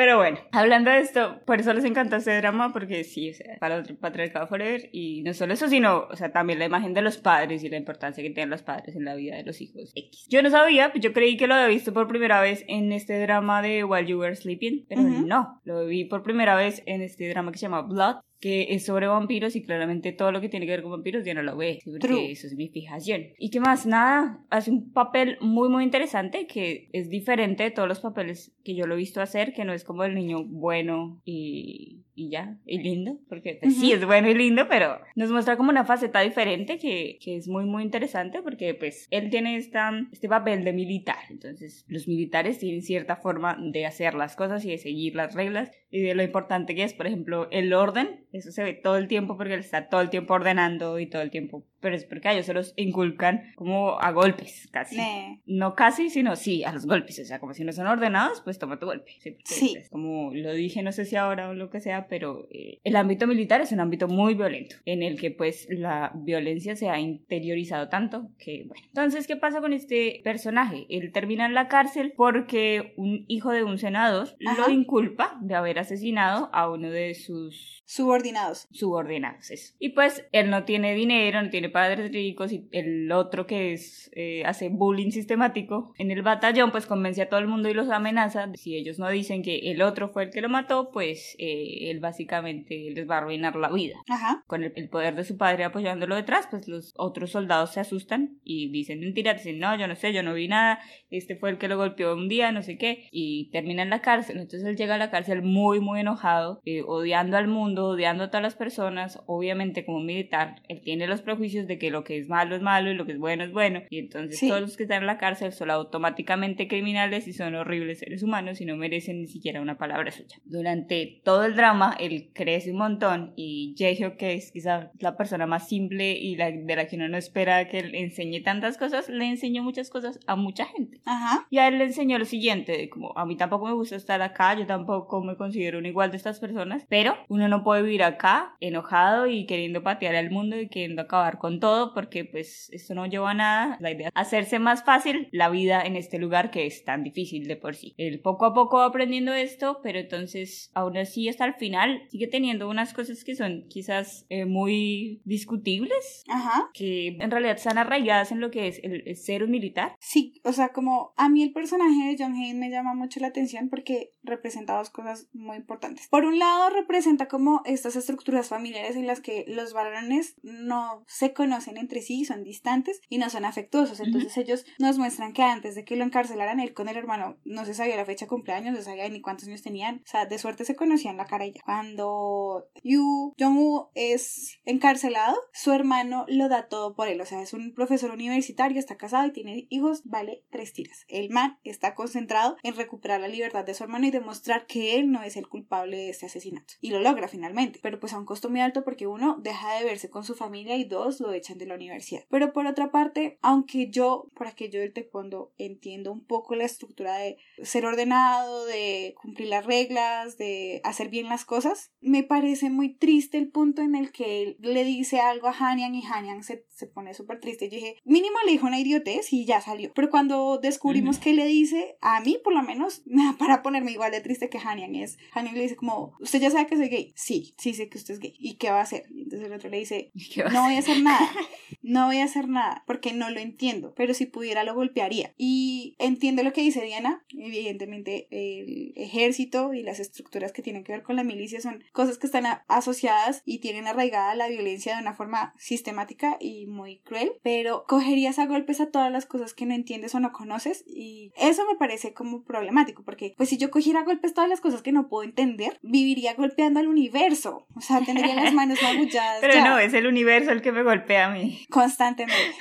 Pero bueno, hablando de esto, por eso les encanta este drama, porque sí, o sea, para el patriarcado forever, y no solo eso, sino, o sea, también la imagen de los padres y la importancia que tienen los padres en la vida de los hijos X. Yo no sabía, pues yo creí que lo había visto por primera vez en este drama de While You Were Sleeping, pero Ujú. no, lo vi por primera vez en este drama que se llama Blood, que es sobre vampiros y claramente todo lo que tiene que ver con vampiros ya no lo ve, porque True. eso es mi fijación. ¿Y qué más? Nada, hace un papel muy muy interesante que es diferente de todos los papeles que yo lo he visto hacer, que no es como el niño bueno y, y ya, y lindo, porque pues, sí Ujú. es bueno y lindo, pero nos muestra como una faceta diferente que, que es muy muy interesante porque pues él tiene esta, este papel de militar, entonces los militares tienen cierta forma de hacer las cosas y de seguir las reglas y de lo importante que es, por ejemplo, el orden, eso se ve todo el tiempo porque él está todo el tiempo ordenando y todo el tiempo, pero es porque a ellos se los inculcan como a golpes, casi. No casi, sino sí, a los golpes, o sea, como si no son ordenados, pues toma tu golpe. Sí, Sí. es como lo dije, no sé si ahora o lo que sea, pero eh, el ámbito militar es un ámbito muy violento, en el que pues la violencia se ha interiorizado tanto que, bueno. Entonces, ¿qué pasa con este personaje? Él termina en la cárcel porque un hijo de un senador Ajá. lo inculpa de haber asesinado a uno de sus Subordinados. subordinados. eso. Y pues él no tiene dinero, no tiene padres ricos y el otro que es eh, hace bullying sistemático en el batallón pues convence a todo el mundo y los amenaza. Si ellos no dicen que el otro fue el que lo mató, pues eh, él básicamente les va a arruinar la vida. Ajá. Con el, el poder de su padre apoyándolo detrás, pues los otros soldados se asustan y dicen mentiras, dicen no, yo no sé, yo no vi nada, este fue el que lo golpeó un día, no sé qué, y termina en la cárcel. Entonces él llega a la cárcel muy, muy enojado, eh, odiando al mundo, odiando a todas las personas. Obviamente, como militar, él tiene los prejuicios de que lo que es malo es malo y lo que es bueno es bueno. Y entonces Sí. todos los que están en la cárcel son automáticamente criminales y son horribles seres humanos y no merecen ni siquiera una palabra suya. Durante todo el drama, él crece un montón y Jaehyuk, que es quizá la persona más simple y la, de la que uno no espera que le enseñe tantas cosas, le enseñó muchas cosas a mucha gente. Ajá. Y a él le enseñó lo siguiente, como a mí tampoco me gusta estar acá, yo tampoco me considero un igual de estas personas, pero uno no puede vivir acá enojado y queriendo patear al mundo y queriendo acabar con todo porque pues esto no lleva a nada. La idea es hacerse más fácil la vida en este lugar que es tan difícil de por sí. Él poco a poco va aprendiendo esto, pero entonces aún así hasta el final sigue teniendo unas cosas que son quizás eh, muy discutibles, Ajá. que en realidad están arraigadas en lo que es el, el ser un militar. Sí, o sea, como a mí el personaje de John Hain me llama mucho la atención porque representa dos cosas muy importantes. Por un lado, representa como estas estructuras familiares en las que los varones no se conocen entre sí, son distantes y no son afectuosos. Entonces ellos nos muestran que antes de que lo encarcelaran, él con el hermano no se sabía la fecha de cumpleaños, no sabía ni cuántos años tenían. O sea, de suerte se conocían la cara ya. Cuando Yu Jong-woo es encarcelado, su hermano lo da todo por él. O sea, es un profesor universitario, está casado y tiene hijos, vale tres tiras. El man está concentrado en recuperar la libertad de su hermano y demostrar que él no es el culpable de este asesinato. Y lo logra finalmente, pero pues a un costo muy alto porque uno deja de verse con su familia y dos lo echan de la universidad. Pero por otra parte, aunque yo, por aquello del taekwondo, entiendo un poco la estructura de ser ordenado, de cumplir las reglas, de hacer bien las cosas, me parece muy triste el punto en el que él le dice algo a Hanyang y Hanyang se, se pone súper triste. Yo dije, mínimo le dijo una idiotez y ya salió. Pero cuando descubrimos Ujú. que le dice, a mí por lo menos, para ponerme igual de triste que Hanyang es. Hanyang le dice como, ¿usted ya sabe que soy gay? Sí, sí sé que usted es gay. ¿Y qué va a hacer? Y entonces el otro le dice, ¿Qué va a no voy a hacer nada. No voy a hacer nada porque no lo entiendo, pero si pudiera lo golpearía. Y entiendo lo que dice Diana. Evidentemente el ejército y las estructuras que tienen que ver con la milicia son cosas que están asociadas y tienen arraigada la violencia de una forma sistemática y muy cruel, pero cogerías a golpes a todas las cosas que no entiendes o no conoces y eso me parece como problemático porque pues si yo cogiera a golpes todas las cosas que no puedo entender, viviría golpeando al universo, o sea, tendría las manos magulladas. Pero ya no, es el universo el que me golpea a mí. Constantemente.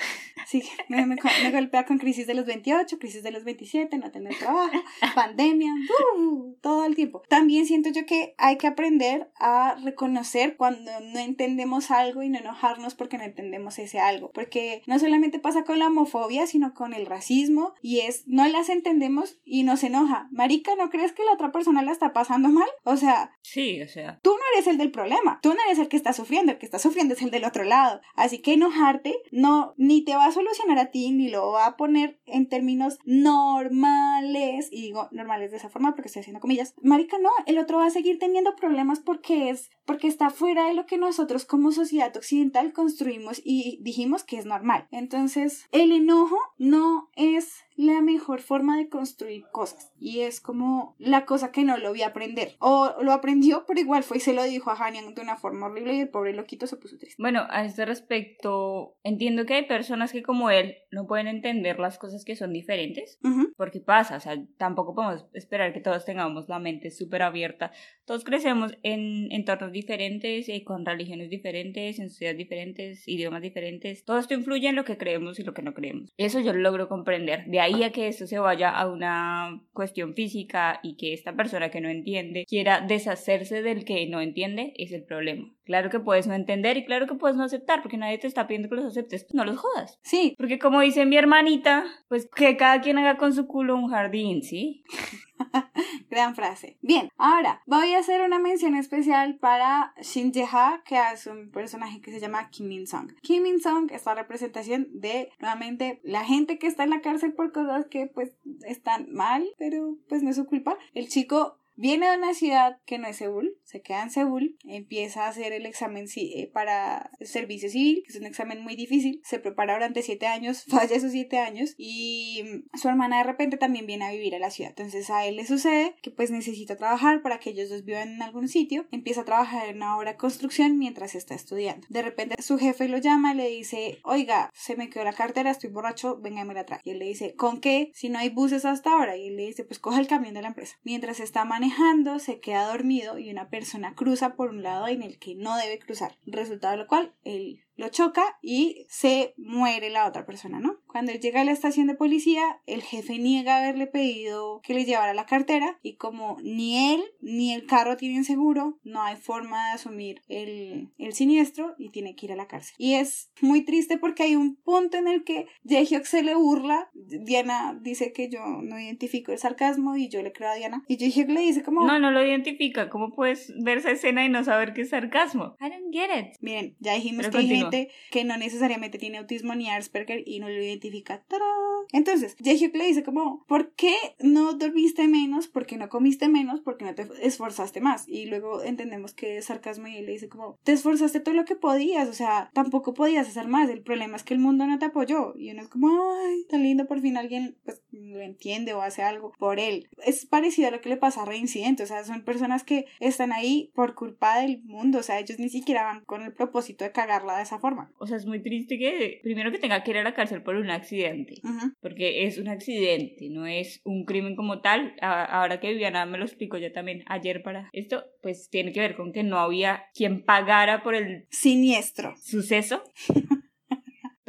Sí, me, me, me golpea con crisis de los 28, crisis de los 27, no tener trabajo, pandemia, uh, todo el tiempo. También siento yo que hay que aprender a reconocer cuando no entendemos algo y no enojarnos porque no entendemos ese algo. Porque no solamente pasa con la homofobia, sino con el racismo y es, no las entendemos y nos enoja. Marica, ¿no crees que la otra persona la está pasando mal? O sea, Sí, o sea, tú no eres el del problema, tú no eres el que está sufriendo, el que está sufriendo es el del otro lado. Así que enojarte no ni te va a solucionar a ti ni lo va a poner en términos normales y digo normales de esa forma porque estoy haciendo comillas. Marica, no, el otro va a seguir teniendo problemas porque es porque está fuera de lo que nosotros como sociedad occidental construimos y dijimos que es normal. Entonces, el enojo no es la mejor forma de construir cosas y es como la cosa que no lo vi aprender o lo aprendió pero igual fue y se lo dijo a Hanyang de una forma horrible y el pobre loquito se puso triste Bueno, a este respecto, entiendo que hay personas que como él no pueden entender las cosas que son diferentes, porque pasa, o sea, tampoco podemos esperar que todos tengamos la mente súper abierta. Todos crecemos en entornos diferentes, eh, con religiones diferentes, en sociedades diferentes, idiomas diferentes. Todo esto influye en lo que creemos y lo que no creemos. Eso yo lo logro comprender. De ahí a que esto se vaya a una cuestión física y que esta persona que no entiende quiera deshacerse del que no entiende, es el problema. Claro que puedes no entender y claro que puedes no aceptar, porque nadie te está pidiendo que los aceptes, no los jodas. sí Porque como dice mi hermanita, pues que cada quien haga con su culo un jardín, ¿sí? Gran frase. Bien, ahora voy a hacer una mención especial para Shin Jae-ha, que es un personaje que se llama Kim Min-sung. Kim Min-sung es la representación de, nuevamente, la gente que está en la cárcel por cosas que pues están mal, pero pues no es su culpa. El chico Viene de una ciudad que no es Seúl, se queda en Seúl, empieza a hacer el examen eh, para servicio civil, que es un examen muy difícil, se prepara durante siete años, falla esos siete años y su hermana de repente también viene a vivir a la ciudad. Entonces a él le sucede que pues necesita trabajar para que ellos dos vivan en algún sitio, empieza a trabajar en una obra de construcción mientras está estudiando. De repente su jefe lo llama y le dice, oiga, se me quedó la cartera, estoy borracho, venga y me la trae. Y él le dice, ¿con qué? Si no hay buses hasta ahora. Y él le dice, pues coja el camión de la empresa. Mientras está manejando se queda dormido y una persona cruza por un lado en el que no debe cruzar. Resultado de lo cual, él lo choca y se muere la otra persona, ¿no? Cuando él llega a la estación de policía, el jefe niega haberle pedido que le llevara la cartera y como ni él ni el carro tienen seguro, no hay forma de asumir el, el siniestro y tiene que ir a la cárcel. Y es muy triste porque hay un punto en el que Jaehyuk se le burla. Diana dice que yo no identifico el sarcasmo y yo le creo a Diana. Y Jaehyuk le dice como... No, no lo identifica. ¿Cómo puedes ver esa escena y no saber qué es sarcasmo? I don't get it. Miren, ya dijimos que hay gente que no necesariamente tiene autismo ni Asperger y no lo identifica. Entonces, Jaehyuk le dice como, ¿por qué no dormiste menos? ¿Por qué no comiste menos? ¿Por qué no te esforzaste más? Y luego entendemos que es sarcasmo y él le dice como, te esforzaste todo lo que podías, o sea, tampoco podías hacer más. El problema es que el mundo no te apoyó. Y uno es como, ay, tan lindo, por fin alguien pues lo entiende o hace algo por él. Es parecido a lo que le pasa a Reincidente, o sea, son personas que están ahí por culpa del mundo, o sea, ellos ni siquiera van con el propósito de cagarla esa forma. O sea, es muy triste que primero que tenga que ir a la cárcel por un accidente, porque es un accidente, no es un crimen como tal. ahora que Viviana me lo explicó ya también ayer para esto, pues tiene que ver con que no había quien pagara por el siniestro suceso.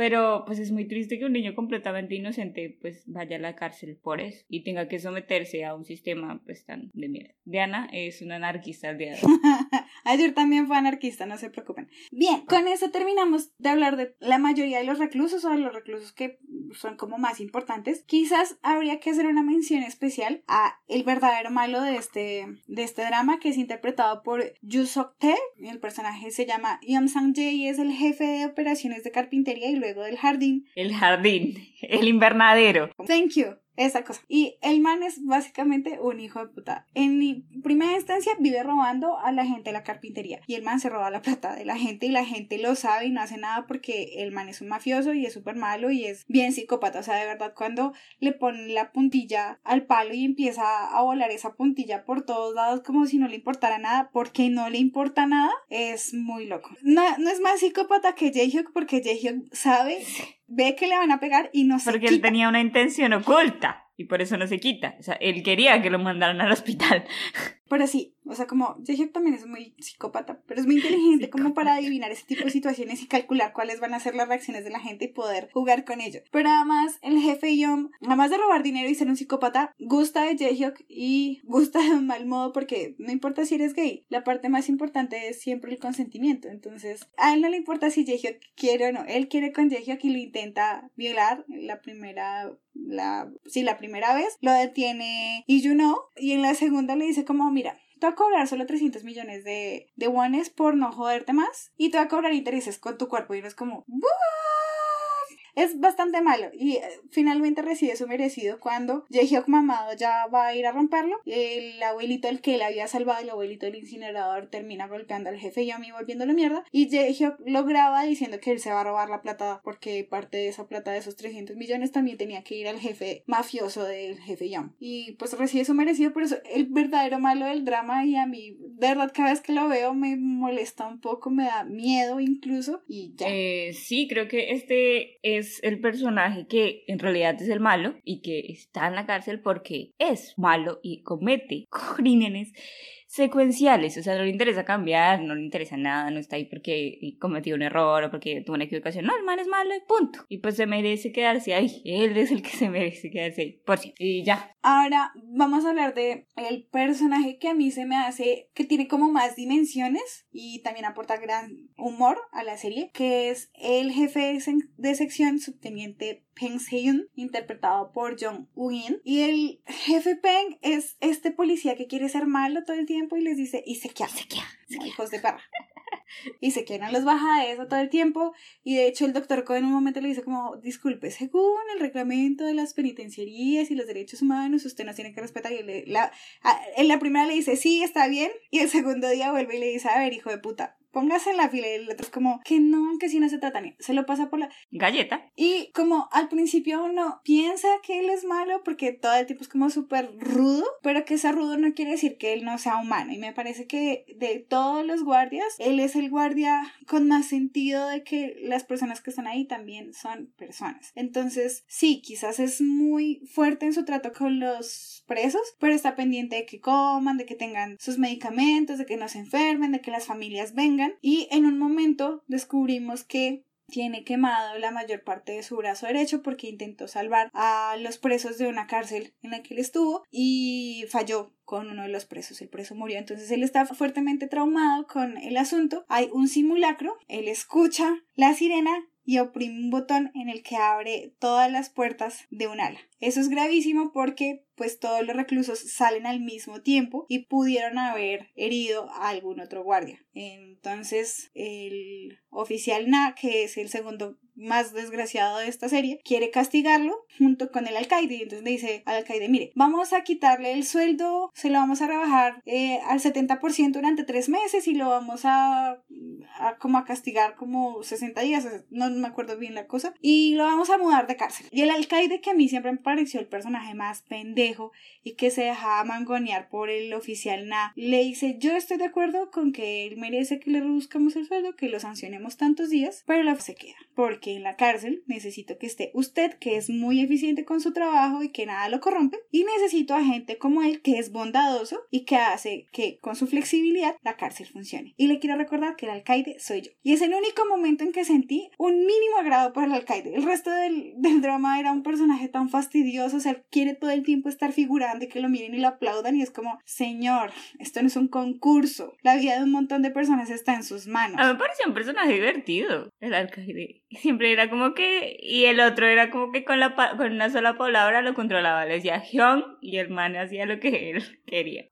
Pero pues es muy triste que un niño completamente inocente pues vaya a la cárcel por eso y tenga que someterse a un sistema pues tan de mierda. Diana es una anarquista de Ayer también fue anarquista, no se preocupen. Bien, con eso terminamos de hablar de la mayoría de los reclusos o de los reclusos que son como más importantes. Quizás habría que hacer una mención especial a el verdadero malo de este, de este drama que es interpretado por Yu Sok Tae. El personaje se llama Yum Sang Jae y es el jefe de operaciones de carpintería y luego del jardín. El jardín, el invernadero. Thank you esa cosa. Y el man es básicamente un hijo de puta. En primera instancia vive robando a la gente de la carpintería. Y el man se roba la plata de la gente y la gente lo sabe y no hace nada porque el man es un mafioso y es súper malo y es bien psicópata. O sea, de verdad, cuando le ponen la puntilla al palo y empieza a volar esa puntilla por todos lados como si no le importara nada, porque no le importa nada, es muy loco. No, no es más psicópata que Jaehyuk porque Jaehyuk sabe ve que le van a pegar y no se Porque él tenía una intención oculta y por eso no se quita. O sea, él quería que lo mandaran al hospital. Pero sí, o sea, como Jaehyuk también es muy psicópata, pero es muy inteligente como para adivinar ese tipo de situaciones y calcular cuáles van a ser las reacciones de la gente y poder jugar con ello. Pero además, el jefe Yom, además de robar dinero y ser un psicópata, gusta de Jaehyuk y gusta de un mal modo porque no importa si eres gay, la parte más importante es siempre el consentimiento. Entonces, a él no le importa si Jaehyuk quiere o no, él quiere con Jaehyuk y lo intenta violar la primera la, sí, la primera vez, lo detiene y you know, y en la segunda le dice como, mira, te voy a cobrar solo 300 millones de, de por no joderte más y te voy a cobrar intereses con tu cuerpo y no es como, es bastante malo y eh, finalmente recibe su merecido cuando Jaehyuk mamado ya va a ir a romperlo. El abuelito, el que le había salvado, el abuelito del incinerador, termina golpeando al jefe Yomi volviéndolo mierda. Y Jaehyuk lo graba diciendo que él se va a robar la plata porque parte de esa plata de esos 300 millones también tenía que ir al jefe mafioso del jefe Yomi. Y pues recibe su merecido, por eso el verdadero malo del drama y a mí, de verdad, cada vez que lo veo me molesta un poco, me da miedo incluso y ya. Eh, sí, creo que este es el personaje que en realidad es el malo y que está en la cárcel porque es malo y comete crímenes secuenciales, o sea, no le interesa cambiar, no le interesa nada, no está ahí porque cometió un error o porque tuvo una equivocación, no, el man es malo y punto. Y pues se merece quedarse ahí, él es el que se merece quedarse ahí, por sí, y ya. Ahora vamos a hablar de el personaje que a mí se me hace que tiene como más dimensiones y también aporta gran humor a la serie, que es el jefe de sección subteniente Peng Seon, interpretado por Jong Woo-in. Y el jefe Peng es este policía que quiere ser malo todo el tiempo y les dice, y se queda, se queda, hijos de perra. Y se quedan los baja de eso todo el tiempo. Y de hecho el doctor Cohen en un momento le dice como, disculpe, según el reglamento de las penitenciarías y los derechos humanos, usted no tiene que respetar. Y le- la, a- en la primera le dice, sí, está bien. Y el segundo día vuelve y le dice, a ver, hijo de puta, póngase en la fila. Y el otro es como, que no, que si no se trata ni. Se lo pasa por la... Galleta. Y como al principio uno piensa que él es malo porque todo el tipo es como súper rudo, pero que ese rudo no quiere decir que él no sea humano. Y me parece que de todos los guardias, él es el guardia con más sentido de que las personas que están ahí también son personas. Entonces, sí, quizás es muy fuerte en su trato con los presos, pero está pendiente de que coman, de que tengan sus medicamentos, de que no se enfermen, de que las familias vengan. Y en un momento descubrimos que tiene quemado la mayor parte de su brazo derecho porque intentó salvar a los presos de una cárcel en la que él estuvo y falló con uno de los presos. El preso murió, entonces él está fuertemente traumado con el asunto. Hay un simulacro, él escucha la sirena y oprime un botón en el que abre todas las puertas de un ala. Eso es gravísimo porque pues todos los reclusos salen al mismo tiempo y pudieron haber herido a algún otro guardia. Entonces el oficial Na, que es el segundo más desgraciado de esta serie, quiere castigarlo junto con el alcaide y entonces le dice al alcaide, mire, vamos a quitarle el sueldo, se lo vamos a rebajar eh, al 70% durante tres meses y lo vamos a, como a castigar como 60 días, no me acuerdo bien la cosa, y lo vamos a mudar de cárcel. Y el alcaide que a mí siempre me pareció el personaje más pendejo y que se dejaba mangonear por el oficial Na, le dice, yo estoy de acuerdo con que él merece que le reduzcamos el sueldo, que lo sancionemos tantos días, pero la se queda, porque en la cárcel necesito que esté usted, que es muy eficiente con su trabajo y que nada lo corrompe, y necesito a gente como él, que es bondadoso y que hace que con su flexibilidad la cárcel funcione. Y le quiero recordar que el alcaide soy yo. Y es el único momento en que sentí un mínimo agrado por el alcaide. El resto del, del drama era un personaje tan fastidioso, o sea, quiere todo el tiempo estar figurando y que lo miren y lo aplaudan y es como, señor, esto no es un concurso. La vida de un montón de personas está en sus manos. A mí me pareció un personaje divertido, el alcaide. Siempre era como que. Y el otro era como que con, la, con una sola palabra lo controlaba. Le decía Hyun y el man hacía lo que él quería.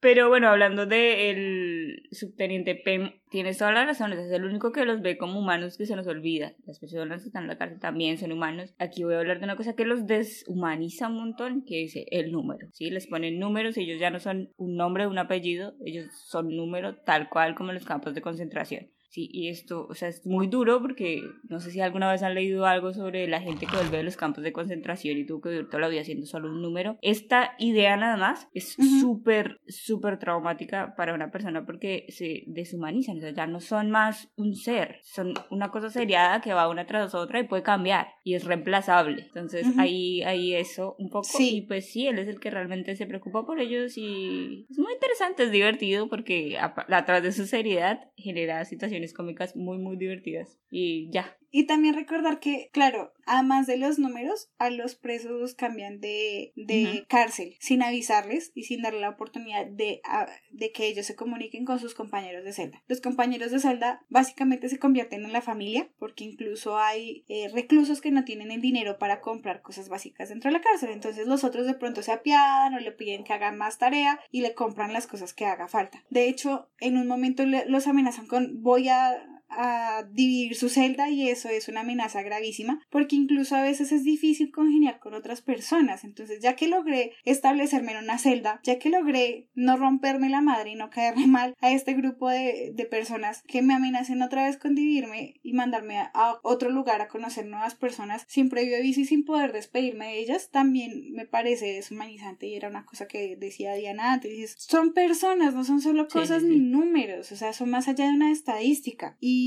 Pero bueno, hablando del subteniente Pem, tienes toda la razón. Es el único que los ve como humanos que se nos olvida. Las personas que están en la cárcel también son humanos. Aquí voy a hablar de una cosa que los deshumaniza un montón, que es el número. ¿sí? Les ponen números, ellos ya no son un nombre, un apellido, ellos son número tal cual como en los campos de concentración. Sí, y esto, o sea, es muy duro porque no sé si alguna vez han leído algo sobre la gente que vuelve de los campos de concentración y tuvo que vivir toda la vida siendo solo un número. Esta idea nada más es Ujú. súper, súper traumática para una persona porque se deshumanizan, o sea, ya no son más un ser, son una cosa seriada que va una tras otra y puede cambiar y es reemplazable. Entonces Ujú. ahí, ahí eso un poco Sí. y pues sí, él es el que realmente se preocupa por ellos y es muy interesante, es divertido porque a, a través de su seriedad genera situaciones cómicas muy, muy divertidas. Y ya. Y también recordar que, claro, además de los números, a los presos cambian de, de cárcel sin avisarles y sin darle la oportunidad de, a- de que ellos se comuniquen con sus compañeros de celda. Los compañeros de celda básicamente se convierten en la familia porque incluso hay eh, reclusos que no tienen el dinero para comprar cosas básicas dentro de la cárcel. Entonces los otros de pronto se apiadan o le piden que hagan más tarea y le compran las cosas que haga falta. De hecho, en un momento los amenazan con voy a a dividir su celda y eso es una amenaza gravísima porque incluso a veces es difícil congeniar con otras personas. Entonces ya que logré establecerme en una celda ya que logré no romperme la madre y no caerle mal a este grupo de, de personas que me amenacen otra vez con dividirme y mandarme a, a otro lugar a conocer nuevas personas sin previo aviso y sin poder despedirme de ellas también me parece deshumanizante y era una cosa que decía Diana antes. Son personas no son solo Sí, cosas sí, ni números, o sea, son más allá de una estadística. Y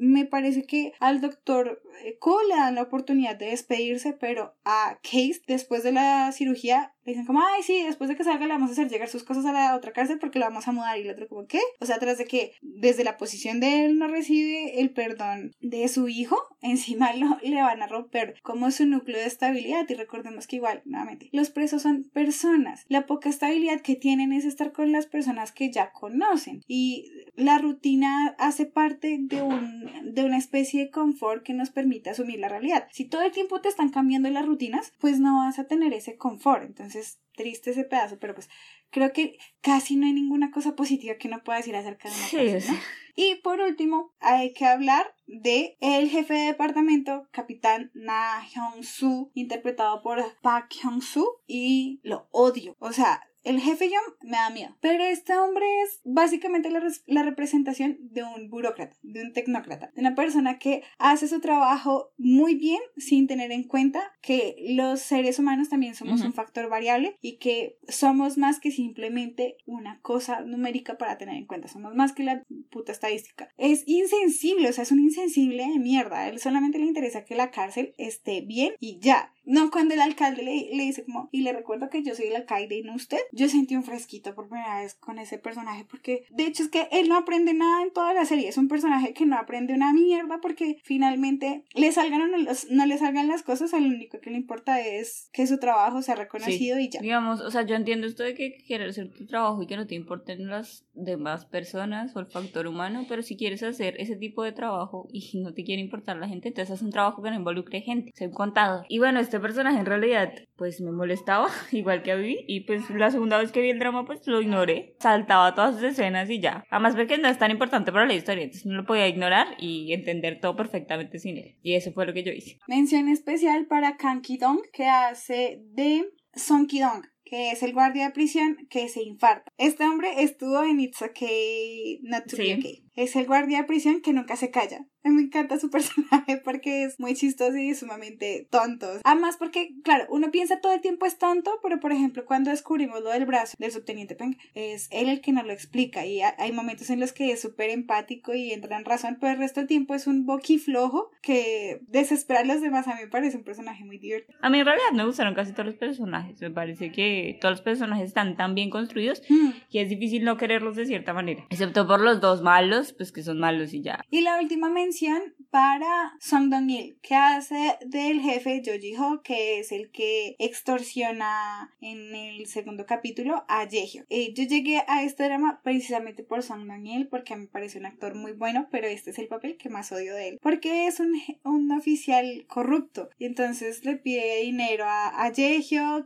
me parece que al doctor eh, Cole le dan la oportunidad de despedirse, pero a Case, después de la cirugía, Le dicen como, ay, sí, después de que salga le vamos a hacer llegar sus cosas a la otra cárcel porque lo vamos a mudar. Y el otro como, ¿qué? O sea, tras de que desde la posición de él no recibe el perdón de su hijo, encima lo, le van a romper como su núcleo de estabilidad. Y recordemos que igual, nuevamente, los presos son personas. La poca estabilidad que tienen es estar con las personas que ya conocen. Y la rutina hace parte de, un, de una especie de confort que nos permite asumir la realidad. Si todo el tiempo te están cambiando las rutinas, pues no vas a tener ese confort. Entonces, triste ese pedazo, pero pues creo que casi no hay ninguna cosa positiva que uno pueda decir acerca de una Sí. ¿no? Y por último, hay que hablar de el jefe de departamento, capitán Na Hyung-soo, interpretado por Park Hyung-soo, y lo odio. O sea, el jefe yo me da miedo. Pero este hombre es básicamente la, la representación de un burócrata, de un tecnócrata, de una persona que hace su trabajo muy bien sin tener en cuenta que los seres humanos también somos un factor variable y que somos más que simplemente una cosa numérica para tener en cuenta. Somos más que la puta estadística. Es insensible, o sea, es un insensible de mierda. A él solamente le interesa que la cárcel esté bien y ya. No cuando el alcalde le, le dice como, y le recuerdo que yo soy el alcalde y no usted. Yo sentí un fresquito por primera vez con ese personaje porque de hecho es que él no aprende nada en toda la serie. Es un personaje que no aprende una mierda porque finalmente le salgan o no, no le salgan las cosas. A lo único que le importa es que su trabajo sea reconocido y ya. Digamos, o sea, yo entiendo esto de que quieres hacer tu trabajo y que no te importen las demás personas o el factor humano, pero si quieres hacer ese tipo de trabajo y no te quiere importar la gente, entonces haz un trabajo que no involucre gente, sé un contador. Y bueno, este personaje en realidad, pues me molestaba, igual que a Vivi, y pues la segunda vez que vi el drama, pues lo ignoré, saltaba todas sus escenas y ya. Además, porque no es tan importante para la historia, entonces no lo podía ignorar y entender todo perfectamente sin él. Y eso fue lo que yo hice. Mención especial para Kang Ki-dong, que hace de Song Ki-dong, que es el guardia de prisión que se infarta. Este hombre estuvo en It's Okay Not to Be Sí. Okay. Es el guardia de prisión que nunca se calla. A mí Me encanta su personaje porque es muy chistoso y sumamente tonto. Además porque, claro, uno piensa todo el tiempo es tonto, pero por ejemplo cuando descubrimos lo del brazo del subteniente Peng, es él el que nos lo explica y ha- hay momentos en los que es súper empático y entra en razón, pero el resto del tiempo es un boquiflojo que desespera a los demás. A mí me parece un personaje muy divertido. A mí en realidad me gustaron casi todos los personajes. Me parece que todos los personajes están tan bien construidos Mm. que es difícil no quererlos de cierta manera. Excepto por los dos malos, pues que son malos y ya. Y la última mención para Song Dong-il, que hace del jefe Jo Ji-ho, que es el que extorsiona en el segundo capítulo a Jaehyo. Eh, yo llegué a este drama precisamente por Song Dong-il, porque me parece un actor muy bueno, pero este es el papel que más odio de él, porque es un, un oficial corrupto. Y entonces le pide dinero a, a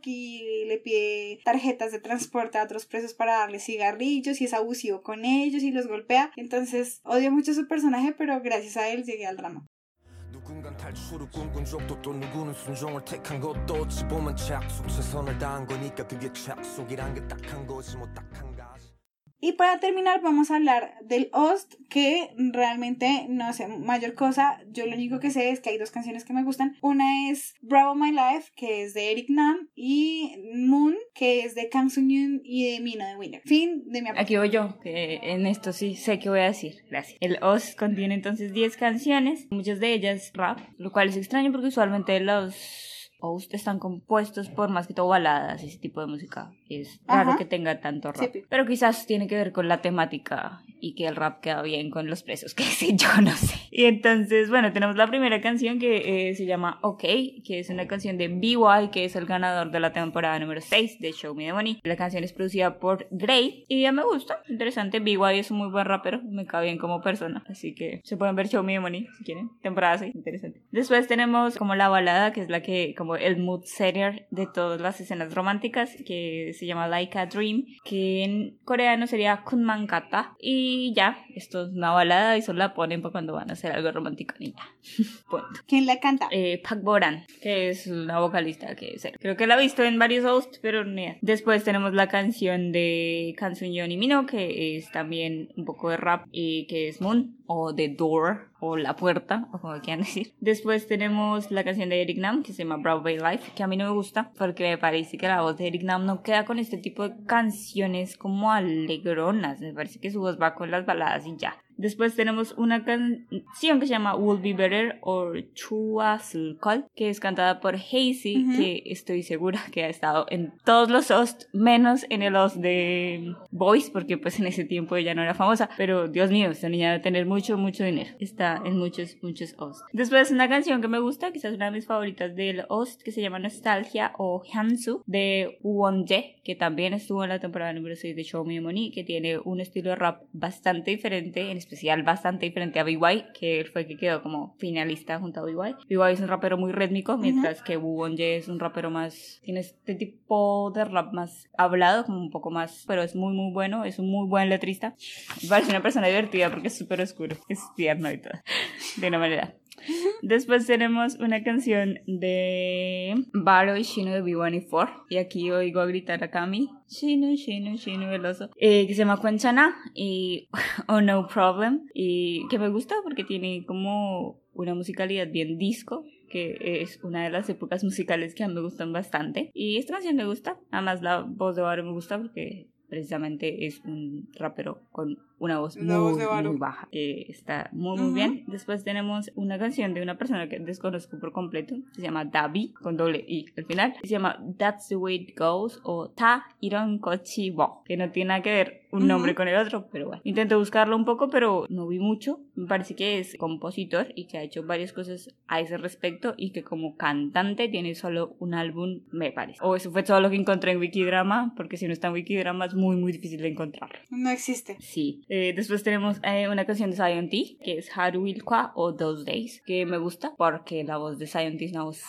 y le pide tarjetas de transporte a otros presos para darles cigarrillos y es abusivo con ellos y los golpea. Entonces odio mucho su personaje, pero gracias a él llegué al drama. 누군간 탈출을 꿈꾼 적도 또 누구는 순종을 택한 것도 어찌 보면 착속 최선을 다한 거니까 그게 착속이란 게 딱한 거지 뭐 딱한 가지 Y para terminar vamos a hablar del Ost, que realmente no sé mayor cosa. Yo lo único que sé es que hay dos canciones que me gustan. Una es Bravo My Life, que es de Eric Nam, y Moon, que es de Kang Sung Yoon y de Mino de Winner. Fin de mi. Aquí voy yo, que en esto sí sé qué voy a decir. Gracias. El OS contiene entonces 10 canciones, muchas de ellas rap, lo cual es extraño porque usualmente los OST están compuestos por más que todo baladas, ese tipo de música. Es raro Ajá. que tenga tanto rap. Sí. Pero quizás tiene que ver con la temática y que el rap queda bien con los presos, que sé yo, no sé. Y entonces, bueno, tenemos la primera canción que eh, se llama OK, que es una canción de BY, que es el ganador de la temporada número 6 de Show Me the Money. La canción es producida por Grey y ya me gusta, interesante. BY es un muy buen rapero, me cae bien como persona, así que se pueden ver Show Me the Money si quieren. Temporada 6, interesante. Después tenemos como la balada, que es la que, como el mood setter de todas las escenas románticas, que se llama Like a Dream, que en coreano sería Kunman Kata. Y ya, esto es una balada y solo la ponen para cuando van a hacer algo romántico y ya. Punto. ¿Quién la canta? Eh, Park Boran, que es una vocalista que es- creo que la he visto en varios hosts, pero ni idea. Después tenemos la canción de Kansun Yeon y Mino, que es también un poco de rap y que es Moon o The Door o La Puerta, o como quieran decir. Después tenemos la canción de Eric Nam, que se llama Broadway Life, que a mí no me gusta porque me parece que la voz de Eric Nam no queda con este tipo de canciones como alegronas. Me parece que su voz va con las baladas y ya. Después tenemos una canción que se llama Will Be Better o Call que es cantada por Hazy, que estoy segura que ha estado en todos los hosts, menos en el host de Voice, porque pues en ese tiempo ella no era famosa. Pero Dios mío, esta niña debe tener mucho, mucho dinero. Está en muchos, muchos hosts. Después una canción que me gusta, quizás una de mis favoritas del host, que se llama Nostalgia o Hansu, de Wonje, que también estuvo en la temporada número 6 de Show Me Money, que tiene un estilo de rap bastante diferente, en especial bastante diferente a BY, que él fue que quedó como finalista junto a BY. BY es un rapero muy rítmico, mientras que Wu Wonje es un rapero más, tiene este tipo de rap más hablado, como un poco más, pero es muy muy bueno, es un muy buen letrista. Me parece una persona divertida porque es súper oscuro, es tierno y todo, de una manera. Después tenemos una canción de Baro y Shino de B1 y aquí oigo gritar a Kami Shino, Shino, Shino el oso. Eh, que se llama Quenchana y Oh No Problem. Y que me gusta porque tiene como una musicalidad bien disco que es una de las épocas musicales que a mí me gustan bastante. Y esta canción me gusta. Además la voz de Baro me gusta porque precisamente es un rapero con una voz, muy, baja, que está muy, muy bien. Después tenemos una canción de una persona que desconozco por completo, se llama Davi, con doble I al final, se llama That's the Way It Goes o Ta Iron Kochi Bo, que no tiene nada que ver un nombre con el otro, pero bueno. Intento buscarlo un poco, pero no vi mucho. Me parece que es compositor y que ha hecho varias cosas a ese respecto y que como cantante tiene solo un álbum, me parece. O eso fue todo lo que encontré en Wikidrama, porque si no está en Wikidrama es muy, muy difícil de encontrar. No existe. Sí. Eh, después tenemos eh, una canción de Zion T, que es Haru Ilkwa o Those Days, que me gusta porque la voz de Zion T es una voz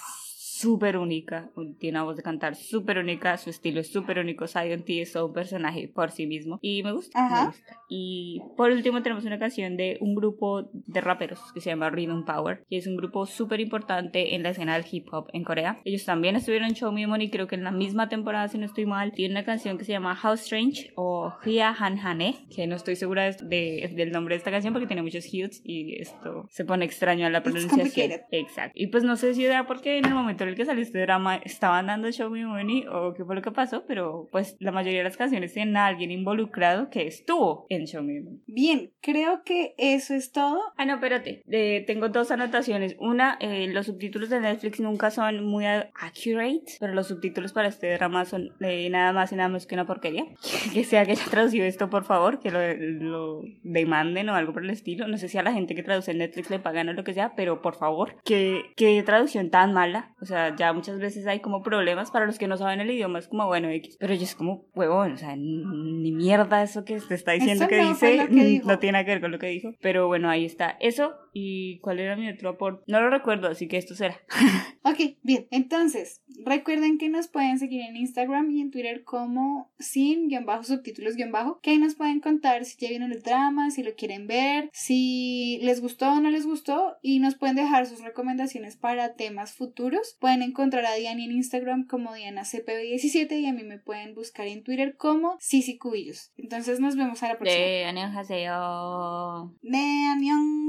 súper única, tiene una voz de cantar súper única, su estilo es súper único, Zion T es un personaje por sí mismo y me gusta, me gusta. Y por último tenemos una canción de un grupo de raperos que se llama Rhythm Power, que es un grupo súper importante en la escena del hip hop en Corea. Ellos también estuvieron en Show Me Money, creo que en la misma temporada, si no estoy mal, tiene una canción que se llama How Strange o Hia Han Hane, que no estoy segura de, del nombre de esta canción porque tiene muchos hits y esto se pone extraño a la pronunciación. Exacto. Y pues no sé si era porque en el momento que salió este drama estaban dando Show Me Money o qué fue lo que pasó, pero pues la mayoría de las canciones tienen a alguien involucrado que estuvo en Show Me Money. Bien, creo que eso es todo. Ah, no, espérate. Eh, tengo dos anotaciones. Una, eh, los subtítulos de Netflix nunca son muy accurate, pero los subtítulos para este drama son de nada más y nada menos que una porquería. que sea que haya traducido esto, por favor, que lo, lo demanden o algo por el estilo. No sé si a la gente que traduce en Netflix le pagan o lo que sea, pero por favor, que, que traducción tan mala. O sea, ya muchas veces hay como problemas para los que no saben el idioma, es como, bueno, X. Pero yo es como, huevón, o sea, ni mierda eso que te está diciendo que dice, no tiene que ver con lo que dijo. Pero bueno, ahí está. Eso, ¿y cuál era mi otro aporte? No lo recuerdo, así que esto será. ok, bien, entonces, recuerden que nos pueden seguir en Instagram y en Twitter como sin-subtítulos-bajo, que ahí nos pueden contar si ya vieron el drama, si lo quieren ver, si les gustó o no les gustó, y nos pueden dejar sus recomendaciones para temas futuros. Pueden encontrar a Diana en Instagram como DianaCPB17 y a mí me pueden buscar en Twitter como Sisi Cubillos. Entonces nos vemos a la próxima. 네, 안녕하세요. 네, 안녕.